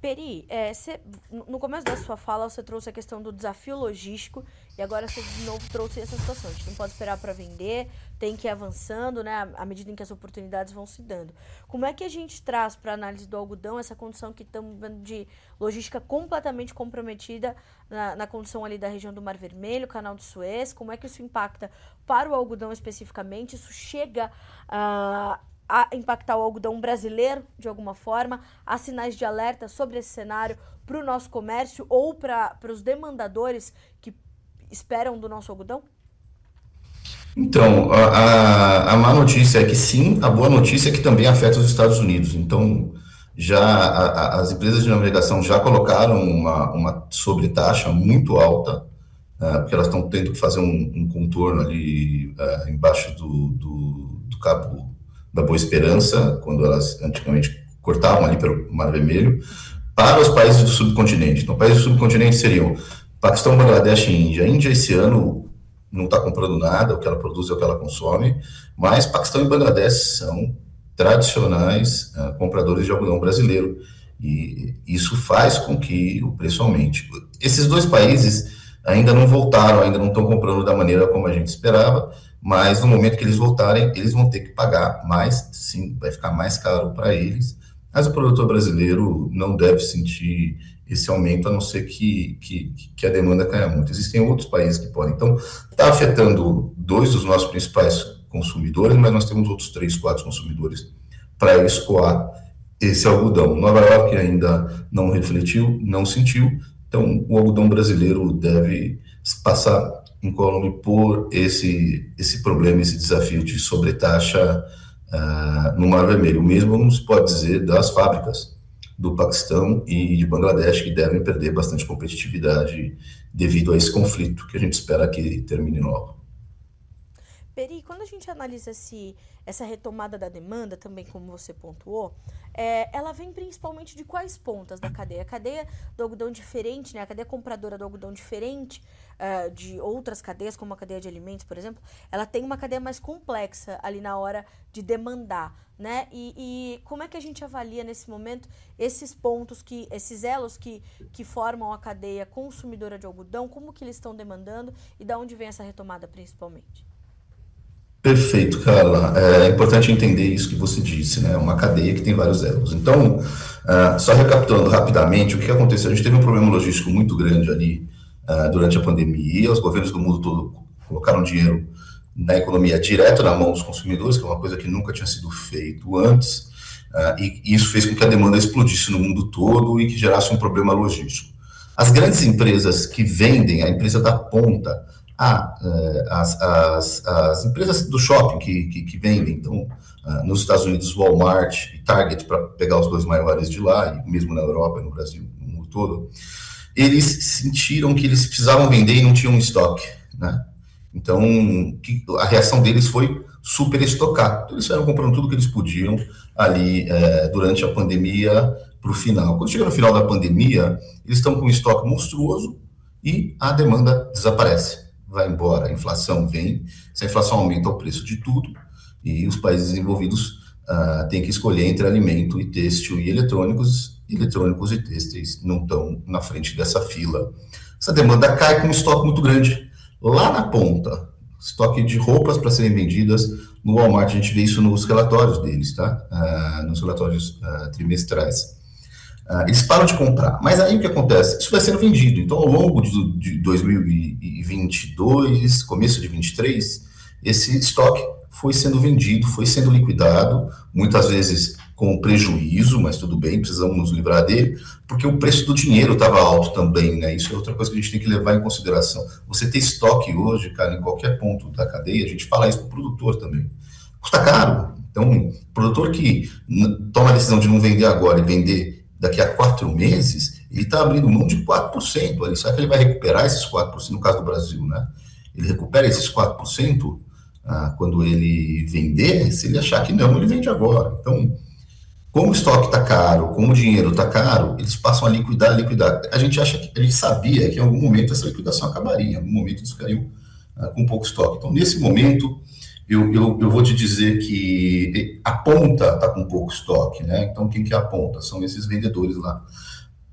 Peri, é, cê, no começo da sua fala você trouxe a questão do desafio logístico e agora você de novo trouxe essa situação. A gente não pode esperar para vender, tem que ir avançando, né, à medida em que as oportunidades vão se dando. Como é que a gente traz para análise do algodão essa condição que estamos vendo de logística completamente comprometida na, na condição ali da região do Mar Vermelho, Canal do Suez? Como é que isso impacta para o algodão especificamente? Isso chega a uh, a impactar o algodão brasileiro de alguma forma? Há sinais de alerta sobre esse cenário para o nosso comércio ou para os demandadores que esperam do nosso algodão? Então, a, a, a, má notícia é que sim, a boa notícia é que também afeta os Estados Unidos. Então, já a, as empresas de navegação já colocaram uma, uma sobretaxa muito alta, uh, porque elas estão tendo que fazer um, um contorno ali uh, embaixo do, do, do cabo da Boa Esperança, quando elas antigamente cortavam ali pelo Mar Vermelho, para os países do subcontinente. Então, países do subcontinente seriam Paquistão, Bangladesh e Índia. Índia, esse ano, não está comprando nada, o que ela produz é o que ela consome, mas Paquistão e Bangladesh são tradicionais uh, compradores de algodão brasileiro, e isso faz com que o preço aumente. Esses dois países ainda não voltaram, ainda não estão comprando da maneira como a gente esperava, mas no momento que eles voltarem, eles vão ter que pagar mais, sim, vai ficar mais caro para eles, mas o produtor brasileiro não deve sentir esse aumento, a não ser que, que, que a demanda caia muito. Existem outros países que podem. Então, está afetando dois dos nossos principais consumidores, mas nós temos outros três, quatro consumidores para escoar esse algodão. Nova York ainda não refletiu, não sentiu, então o algodão brasileiro deve passar incólume por esse, esse problema, esse desafio de sobretaxa uh, no Mar Vermelho. O mesmo não se pode dizer das fábricas do Paquistão e de Bangladesh, que devem perder bastante competitividade devido a esse conflito que a gente espera que termine logo. Peri, quando a gente analisa esse, essa retomada da demanda, também como você pontuou, é, ela vem principalmente de quais pontas da cadeia? A cadeia do algodão diferente, né? a cadeia compradora do algodão diferente uh, de outras cadeias, como a cadeia de alimentos, por exemplo, ela tem uma cadeia mais complexa ali na hora de demandar. Né? E, e como é que a gente avalia nesse momento esses pontos, que esses elos que, que formam a cadeia consumidora de algodão, como que eles estão demandando e da onde vem essa retomada principalmente? Perfeito, Carla. É importante entender isso que você disse, né? Uma cadeia que tem vários elos. Então, uh, só recapitulando rapidamente, o que aconteceu? A gente teve um problema logístico muito grande ali uh, durante a pandemia. Os governos do mundo todo colocaram dinheiro na economia direto na mão dos consumidores, que é uma coisa que nunca tinha sido feito antes. Uh, e isso fez com que a demanda explodisse no mundo todo e que gerasse um problema logístico. As grandes empresas que vendem, a empresa da ponta, ah, as, as, as, empresas do shopping que, que, que vendem, então, ah, nos Estados Unidos, Walmart e Target, para pegar os dois maiores de lá, e mesmo na Europa, no Brasil, no mundo todo, eles sentiram que eles precisavam vender e não tinham estoque, né? Então, a reação deles foi super estocar. Então, eles foram comprando tudo que eles podiam ali é, durante a pandemia para o final. Quando chega no final da pandemia, eles estão com um estoque monstruoso e a demanda desaparece vai embora, a inflação vem, se a inflação aumenta o preço de tudo, e os países desenvolvidos uh, têm que escolher entre alimento e têxtil e eletrônicos, eletrônicos e têxteis não estão na frente dessa fila. Essa demanda cai com um estoque muito grande. Lá na ponta, estoque de roupas para serem vendidas, no Walmart a gente vê isso nos relatórios deles, tá? Uh, nos relatórios uh, trimestrais. Uh, eles param de comprar. Mas aí o que acontece? Isso vai sendo vendido. Então, ao longo de, de 2022, começo de 2023, esse estoque foi sendo vendido, foi sendo liquidado, muitas vezes com prejuízo, mas tudo bem, precisamos nos livrar dele, porque o preço do dinheiro estava alto também, né? Isso é outra coisa que a gente tem que levar em consideração. Você ter estoque hoje, cara, em qualquer ponto da cadeia, a gente fala isso para o produtor também. Custa caro. Então, produtor que toma a decisão de não vender agora e vender daqui a quatro meses, ele está abrindo mão de 4% ali. Será que ele vai recuperar esses 4%, no caso do Brasil, né? Ele recupera esses 4% ah, quando ele vender, se ele achar que não, ele vende agora. Então, como o estoque está caro, como o dinheiro está caro, eles passam a liquidar, liquidar. A gente acha que, a gente sabia que em algum momento essa liquidação acabaria, em algum momento eles ficariam ah, com pouco estoque. Então, nesse momento, eu, eu, eu vou te dizer que a ponta está com pouco estoque, né? Então, quem que é a ponta? São esses vendedores lá.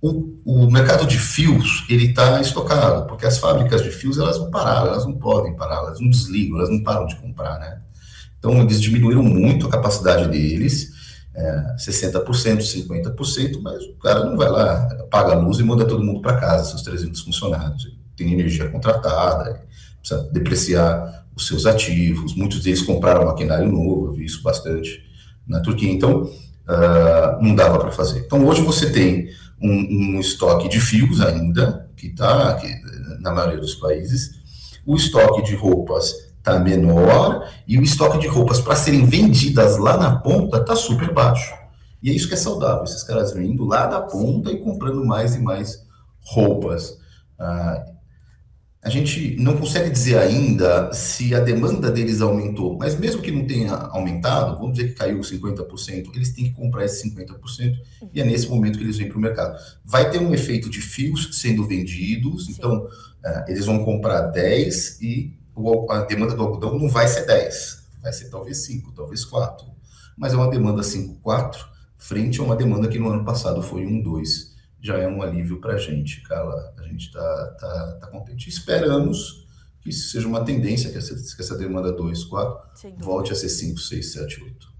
O, o mercado de fios, ele está estocado, porque as fábricas de fios, elas não pararam, elas não podem parar, elas não desligam, elas não param de comprar, né? Então, eles diminuíram muito a capacidade deles, é, 60%, 50%, mas o cara não vai lá, paga a luz e manda todo mundo para casa, seus 300 funcionários. Tem energia contratada, precisa depreciar os seus ativos, muitos deles compraram maquinário novo, eu vi isso bastante na Turquia, então uh, não dava para fazer. Então hoje você tem um, um estoque de fios ainda, que está na maioria dos países, o estoque de roupas está menor e o estoque de roupas para serem vendidas lá na ponta está super baixo. E é isso que é saudável, esses caras vindo lá da ponta e comprando mais e mais roupas. Uh, a gente não consegue dizer ainda se a demanda deles aumentou, mas mesmo que não tenha aumentado, vamos dizer que caiu 50%, eles têm que comprar esse 50%, e é nesse momento que eles vêm para o mercado. Vai ter um efeito de fios sendo vendidos, Sim. então uh, eles vão comprar 10 e a demanda do algodão não vai ser 10, vai ser talvez 5, talvez 4. Mas é uma demanda 5,4 frente a uma demanda que no ano passado foi 1,2. Já é um alívio para a gente, Carla. A gente está tá, tá contente. Esperamos que isso seja uma tendência, que essa, que essa demanda 2, 4 volte a ser 5, 6, 7, 8.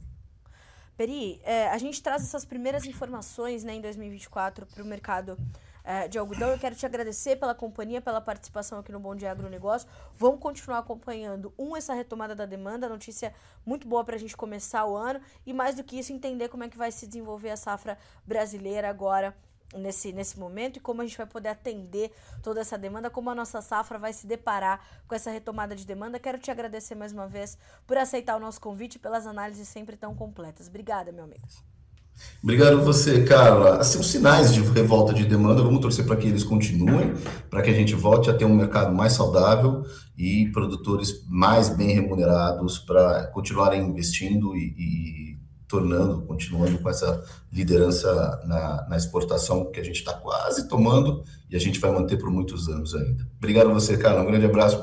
Peri, é, a gente traz essas primeiras informações né, em 2024 para o mercado é, de algodão. Eu quero te agradecer pela companhia, pela participação aqui no Bom Dia Agronegócio. Vamos continuar acompanhando, um, essa retomada da demanda, notícia muito boa para a gente começar o ano, e mais do que isso, entender como é que vai se desenvolver a safra brasileira agora nesse, nesse momento e como a gente vai poder atender toda essa demanda, como a nossa safra vai se deparar com essa retomada de demanda. Quero te agradecer mais uma vez por aceitar o nosso convite e pelas análises sempre tão completas. Obrigada, meu amigo. Obrigado você, Carla. Assim, os sinais de revolta de demanda, vamos torcer para que eles continuem, para que a gente volte a ter um mercado mais saudável e produtores mais bem remunerados para continuarem investindo e, e, tornando, continuando com essa liderança na, na exportação que a gente está quase tomando e a gente vai manter por muitos anos ainda. Obrigado você, Carla. Um grande abraço.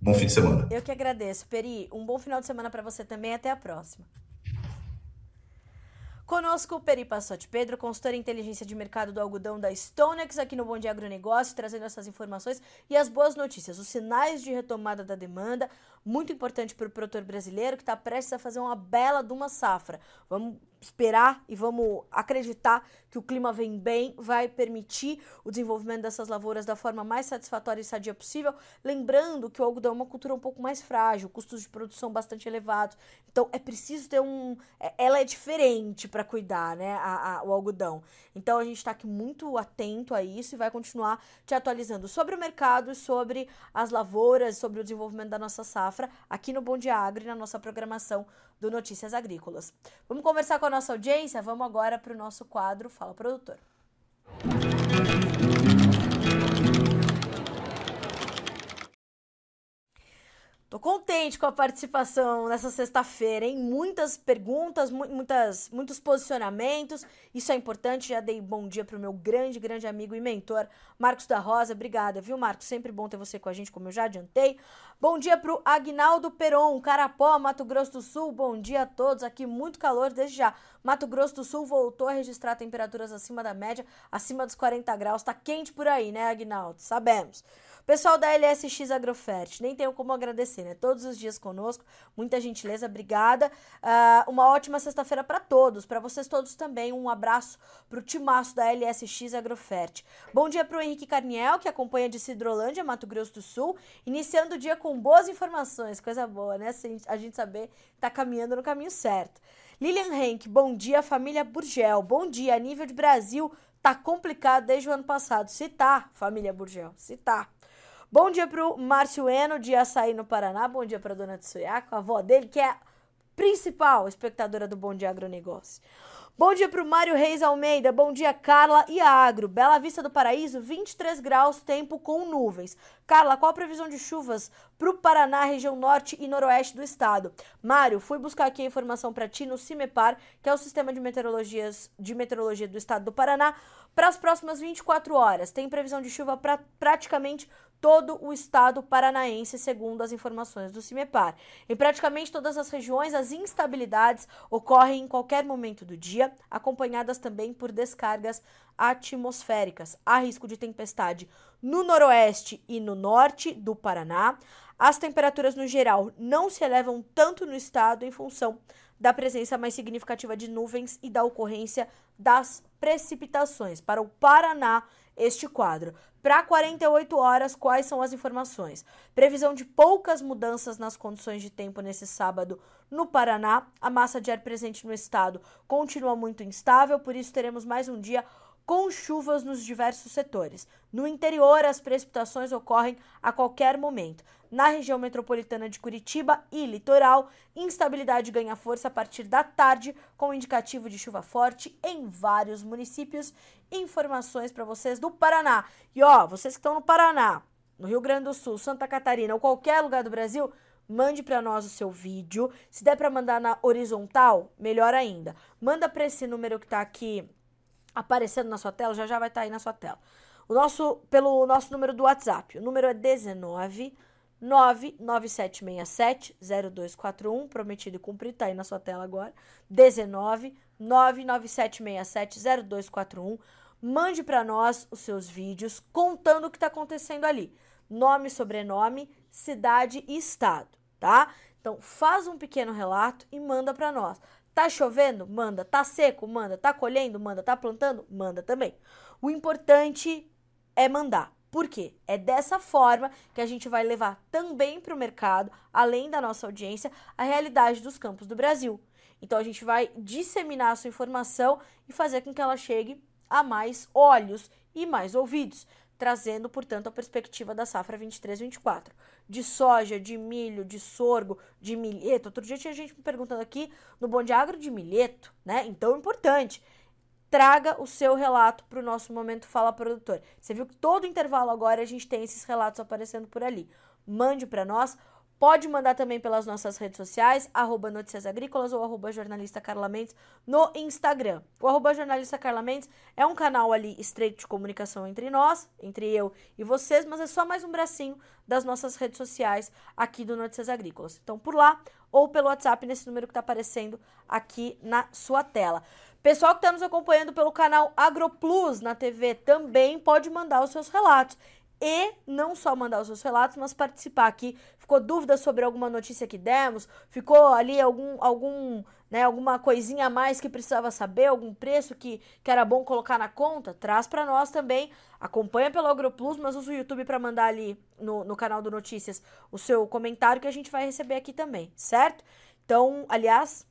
Bom fim de semana. Eu que agradeço. Peri, um bom final de semana para você também. Até a próxima. Conosco o Peri Passotti. Pedro, consultor em inteligência de mercado do algodão da Stonex, aqui no Bom Dia Agronegócio, trazendo essas informações e as boas notícias, os sinais de retomada da demanda, muito importante para o produtor brasileiro que está prestes a fazer uma bela de uma safra. Vamos esperar e vamos acreditar que o clima vem bem, vai permitir o desenvolvimento dessas lavouras da forma mais satisfatória e sadia possível. Lembrando que o algodão é uma cultura um pouco mais frágil, custos de produção bastante elevados. Então é preciso ter um. É, ela é diferente para cuidar, né? A, a, o algodão. Então a gente está aqui muito atento a isso e vai continuar te atualizando sobre o mercado, sobre as lavouras, sobre o desenvolvimento da nossa safra aqui no Bom Dia Agro na nossa programação do Notícias Agrícolas. Vamos conversar com a nossa audiência? Vamos agora para o nosso quadro Fala Produtor. Tô contente com a participação nessa sexta-feira, hein? Muitas perguntas, mu muitas, muitos posicionamentos. Isso é importante. Já dei bom dia pro meu grande, grande amigo e mentor, Marcos da Rosa. Obrigada, viu, Marcos? Sempre bom ter você com a gente, como eu já adiantei. Bom dia pro Agnaldo Peron, Carapó, Mato Grosso do Sul. Bom dia a todos. Aqui muito calor desde já. Mato Grosso do Sul voltou a registrar temperaturas acima da média, acima dos 40 graus. Tá quente por aí, né, Agnaldo? Sabemos. Pessoal da LSX Agrofert, nem tenho como agradecer, né? Todos os dias conosco, muita gentileza, obrigada. Uh, uma ótima sexta-feira para todos, para vocês todos também. Um abraço pro timaço da LSX Agrofert. Bom dia pro Henrique Carniel, que acompanha de Cidrolândia, Mato Grosso do Sul, iniciando o dia com boas informações, coisa boa, né? A gente saber que tá caminhando no caminho certo. Lilian Henk, bom dia, família Burgel. Bom dia, a nível de Brasil, tá complicado desde o ano passado. Se tá, família Burgel, se tá. Bom dia pro Márcio Eno, de Açaí, no Paraná. Bom dia pra dona Tsuyako, a avó dele, que é a principal espectadora do Bom Dia Agronegócio. Bom dia pro Mário Reis Almeida, bom dia Carla e Agro. Bela Vista do Paraíso, 23 graus, tempo com nuvens. Carla, qual a previsão de chuvas pro Paraná, região norte e noroeste do estado? Mário, fui buscar aqui a informação para ti no CIMEPAR, que é o Sistema de, Meteorologias, de Meteorologia do Estado do Paraná, para as próximas 24 horas. Tem previsão de chuva para praticamente todo o estado paranaense, segundo as informações do CIMEPAR. Em praticamente todas as regiões, as instabilidades ocorrem em qualquer momento do dia, acompanhadas também por descargas atmosféricas. Há risco de tempestade no noroeste e no norte do Paraná. As temperaturas no geral não se elevam tanto no estado em função da presença mais significativa de nuvens e da ocorrência das precipitações. Para o Paraná, este quadro. Para 48 horas, quais são as informações? Previsão de poucas mudanças nas condições de tempo nesse sábado no Paraná. A massa de ar presente no estado continua muito instável, por isso teremos mais um dia com chuvas nos diversos setores. No interior, as precipitações ocorrem a qualquer momento. Na região metropolitana de Curitiba e litoral, instabilidade ganha força a partir da tarde, com indicativo de chuva forte em vários municípios. Informações para vocês do Paraná. E ó, vocês que estão no Paraná, no Rio Grande do Sul, Santa Catarina ou qualquer lugar do Brasil, mande para nós o seu vídeo. Se der para mandar na horizontal, melhor ainda. Manda para esse número que está aqui aparecendo na sua tela, já já vai estar tá aí na sua tela. O nosso, pelo nosso número do WhatsApp. O número é 19 99767-0241, prometido e cumprido, tá aí na sua tela agora. 19 99767-0241. Mande para nós os seus vídeos contando o que está acontecendo ali. Nome, sobrenome, cidade e estado, tá? Então, faz um pequeno relato e manda para nós. Tá chovendo? Manda. Tá seco? Manda. Tá colhendo? Manda. Tá plantando? Manda também. O importante é mandar. Por quê? É dessa forma que a gente vai levar também para o mercado, além da nossa audiência, a realidade dos campos do Brasil. Então a gente vai disseminar a sua informação e fazer com que ela chegue a mais olhos e mais ouvidos, trazendo, portanto, a perspectiva da safra 23-24. De soja, de milho, de sorgo, de milheto. Outro dia tinha gente me perguntando aqui no Bom de Agro de milheto, né? Então, importante traga o seu relato para o nosso Momento Fala Produtor. Você viu que todo intervalo agora a gente tem esses relatos aparecendo por ali. Mande para nós. Pode mandar também pelas nossas redes sociais, arroba Notícias Agrícolas ou arroba Jornalista Carla Mendes no Instagram. O arroba Jornalista Carla Mendes é um canal ali estreito de comunicação entre nós, entre eu e vocês, mas é só mais um bracinho das nossas redes sociais aqui do Notícias Agrícolas. Então, por lá ou pelo WhatsApp nesse número que está aparecendo aqui na sua tela. Pessoal que está nos acompanhando pelo canal AgroPlus na TV também pode mandar os seus relatos. E não só mandar os seus relatos, mas participar aqui. Ficou dúvida sobre alguma notícia que demos? Ficou ali algum, algum, né, alguma coisinha a mais que precisava saber? Algum preço que, que era bom colocar na conta? Traz para nós também. Acompanha pelo AgroPlus, mas usa o YouTube para mandar ali no, no canal do Notícias o seu comentário que a gente vai receber aqui também, certo? Então, aliás,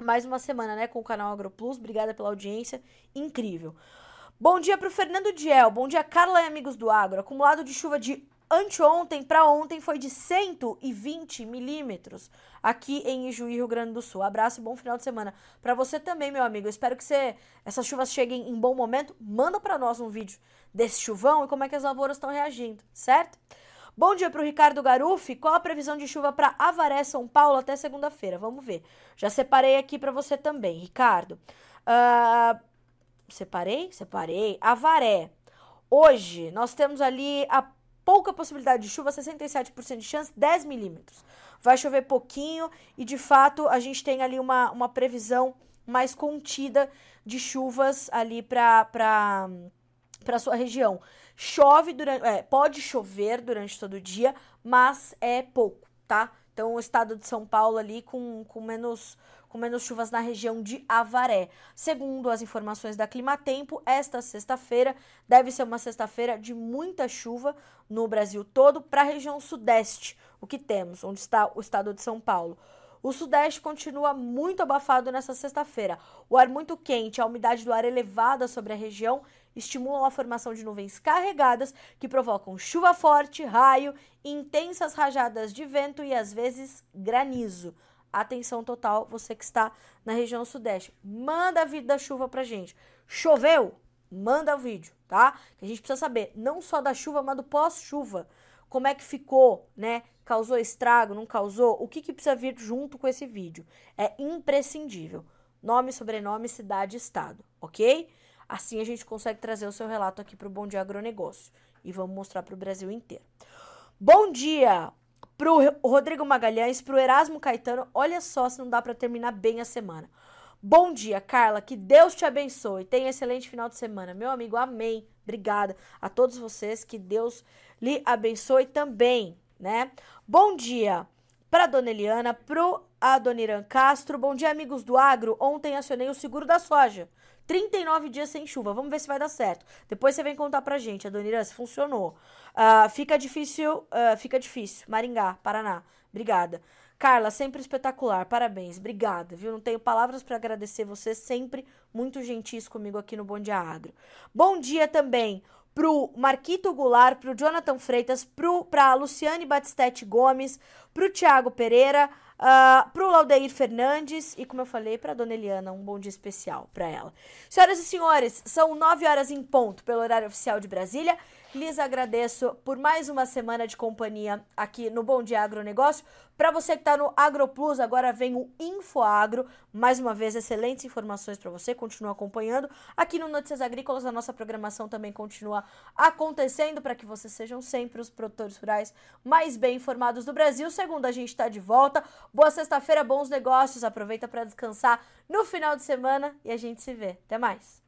mais uma semana, né, com o canal AgroPlus. Obrigada pela audiência. Incrível. Bom dia para o Fernando Diel. Bom dia, Carla e amigos do Agro. Acumulado de chuva de anteontem para ontem foi de 120 milímetros aqui em Ijuí, Rio Grande do Sul. Abraço e bom final de semana para você também, meu amigo. Espero que você, essas chuvas cheguem em bom momento. Manda para nós um vídeo desse chuvão e como é que as lavouras estão reagindo, certo? Bom dia para o Ricardo Garufi. Qual a previsão de chuva para Avaré, São Paulo até segunda-feira? Vamos ver. Já separei aqui para você também, Ricardo. Uh, separei? Separei. Avaré. Hoje nós temos ali a pouca possibilidade de chuva, 67% de chance, 10 milímetros. Vai chover pouquinho e de fato a gente tem ali uma, uma previsão mais contida de chuvas ali para para sua região. Chove durante. É, pode chover durante todo o dia, mas é pouco, tá? Então, o estado de São Paulo ali com, com menos com menos chuvas na região de Avaré. Segundo as informações da Climatempo, esta sexta-feira deve ser uma sexta-feira de muita chuva no Brasil todo para a região sudeste, o que temos, onde está o estado de São Paulo. O Sudeste continua muito abafado nessa sexta-feira. O ar muito quente, a umidade do ar elevada sobre a região estimulam a formação de nuvens carregadas que provocam chuva forte, raio, intensas rajadas de vento e às vezes granizo. Atenção total, você que está na região sudeste. Manda a vídeo da chuva pra gente. Choveu? Manda o vídeo, tá? Que a gente precisa saber não só da chuva, mas do pós-chuva. Como é que ficou, né? Causou estrago, não causou? O que, que precisa vir junto com esse vídeo? É imprescindível. Nome, sobrenome, cidade, estado, ok? Assim a gente consegue trazer o seu relato aqui para o Bom Dia Agronegócio e vamos mostrar para o Brasil inteiro. Bom dia para o Rodrigo Magalhães, para o Erasmo Caetano. Olha só se não dá para terminar bem a semana. Bom dia, Carla. Que Deus te abençoe. Tenha excelente final de semana. Meu amigo, amém. Obrigada a todos vocês. Que Deus lhe abençoe também, né? Bom dia para Dona Eliana, pro Adoniran Castro. Bom dia, amigos do Agro. Ontem acionei o seguro da soja. 39 dias sem chuva. Vamos ver se vai dar certo. Depois você vem contar pra gente, Adoniran, se funcionou. Uh, fica difícil, uh, fica difícil. Maringá, Paraná. Obrigada. Carla, sempre espetacular. Parabéns. Obrigada, viu? Não tenho palavras para agradecer você, sempre muito gentis comigo aqui no Bom Dia Agro. Bom dia também pro Marquito Goulart, pro Jonathan Freitas, pro, pra Luciane Batistete Gomes, pro Tiago Pereira, uh, pro Laudeir Fernandes e, como eu falei, pra Dona Eliana, um bom dia especial para ela. Senhoras e senhores, são nove horas em ponto pelo horário oficial de Brasília. Lhes agradeço por mais uma semana de companhia aqui no Bom Dia Agronegócio. Para você que está no AgroPlus, agora vem o InfoAgro. Mais uma vez, excelentes informações para você. Continua acompanhando. Aqui no Notícias Agrícolas, a nossa programação também continua acontecendo para que vocês sejam sempre os produtores rurais mais bem informados do Brasil. Segunda, a gente está de volta. Boa sexta-feira, bons negócios. Aproveita para descansar no final de semana e a gente se vê. Até mais.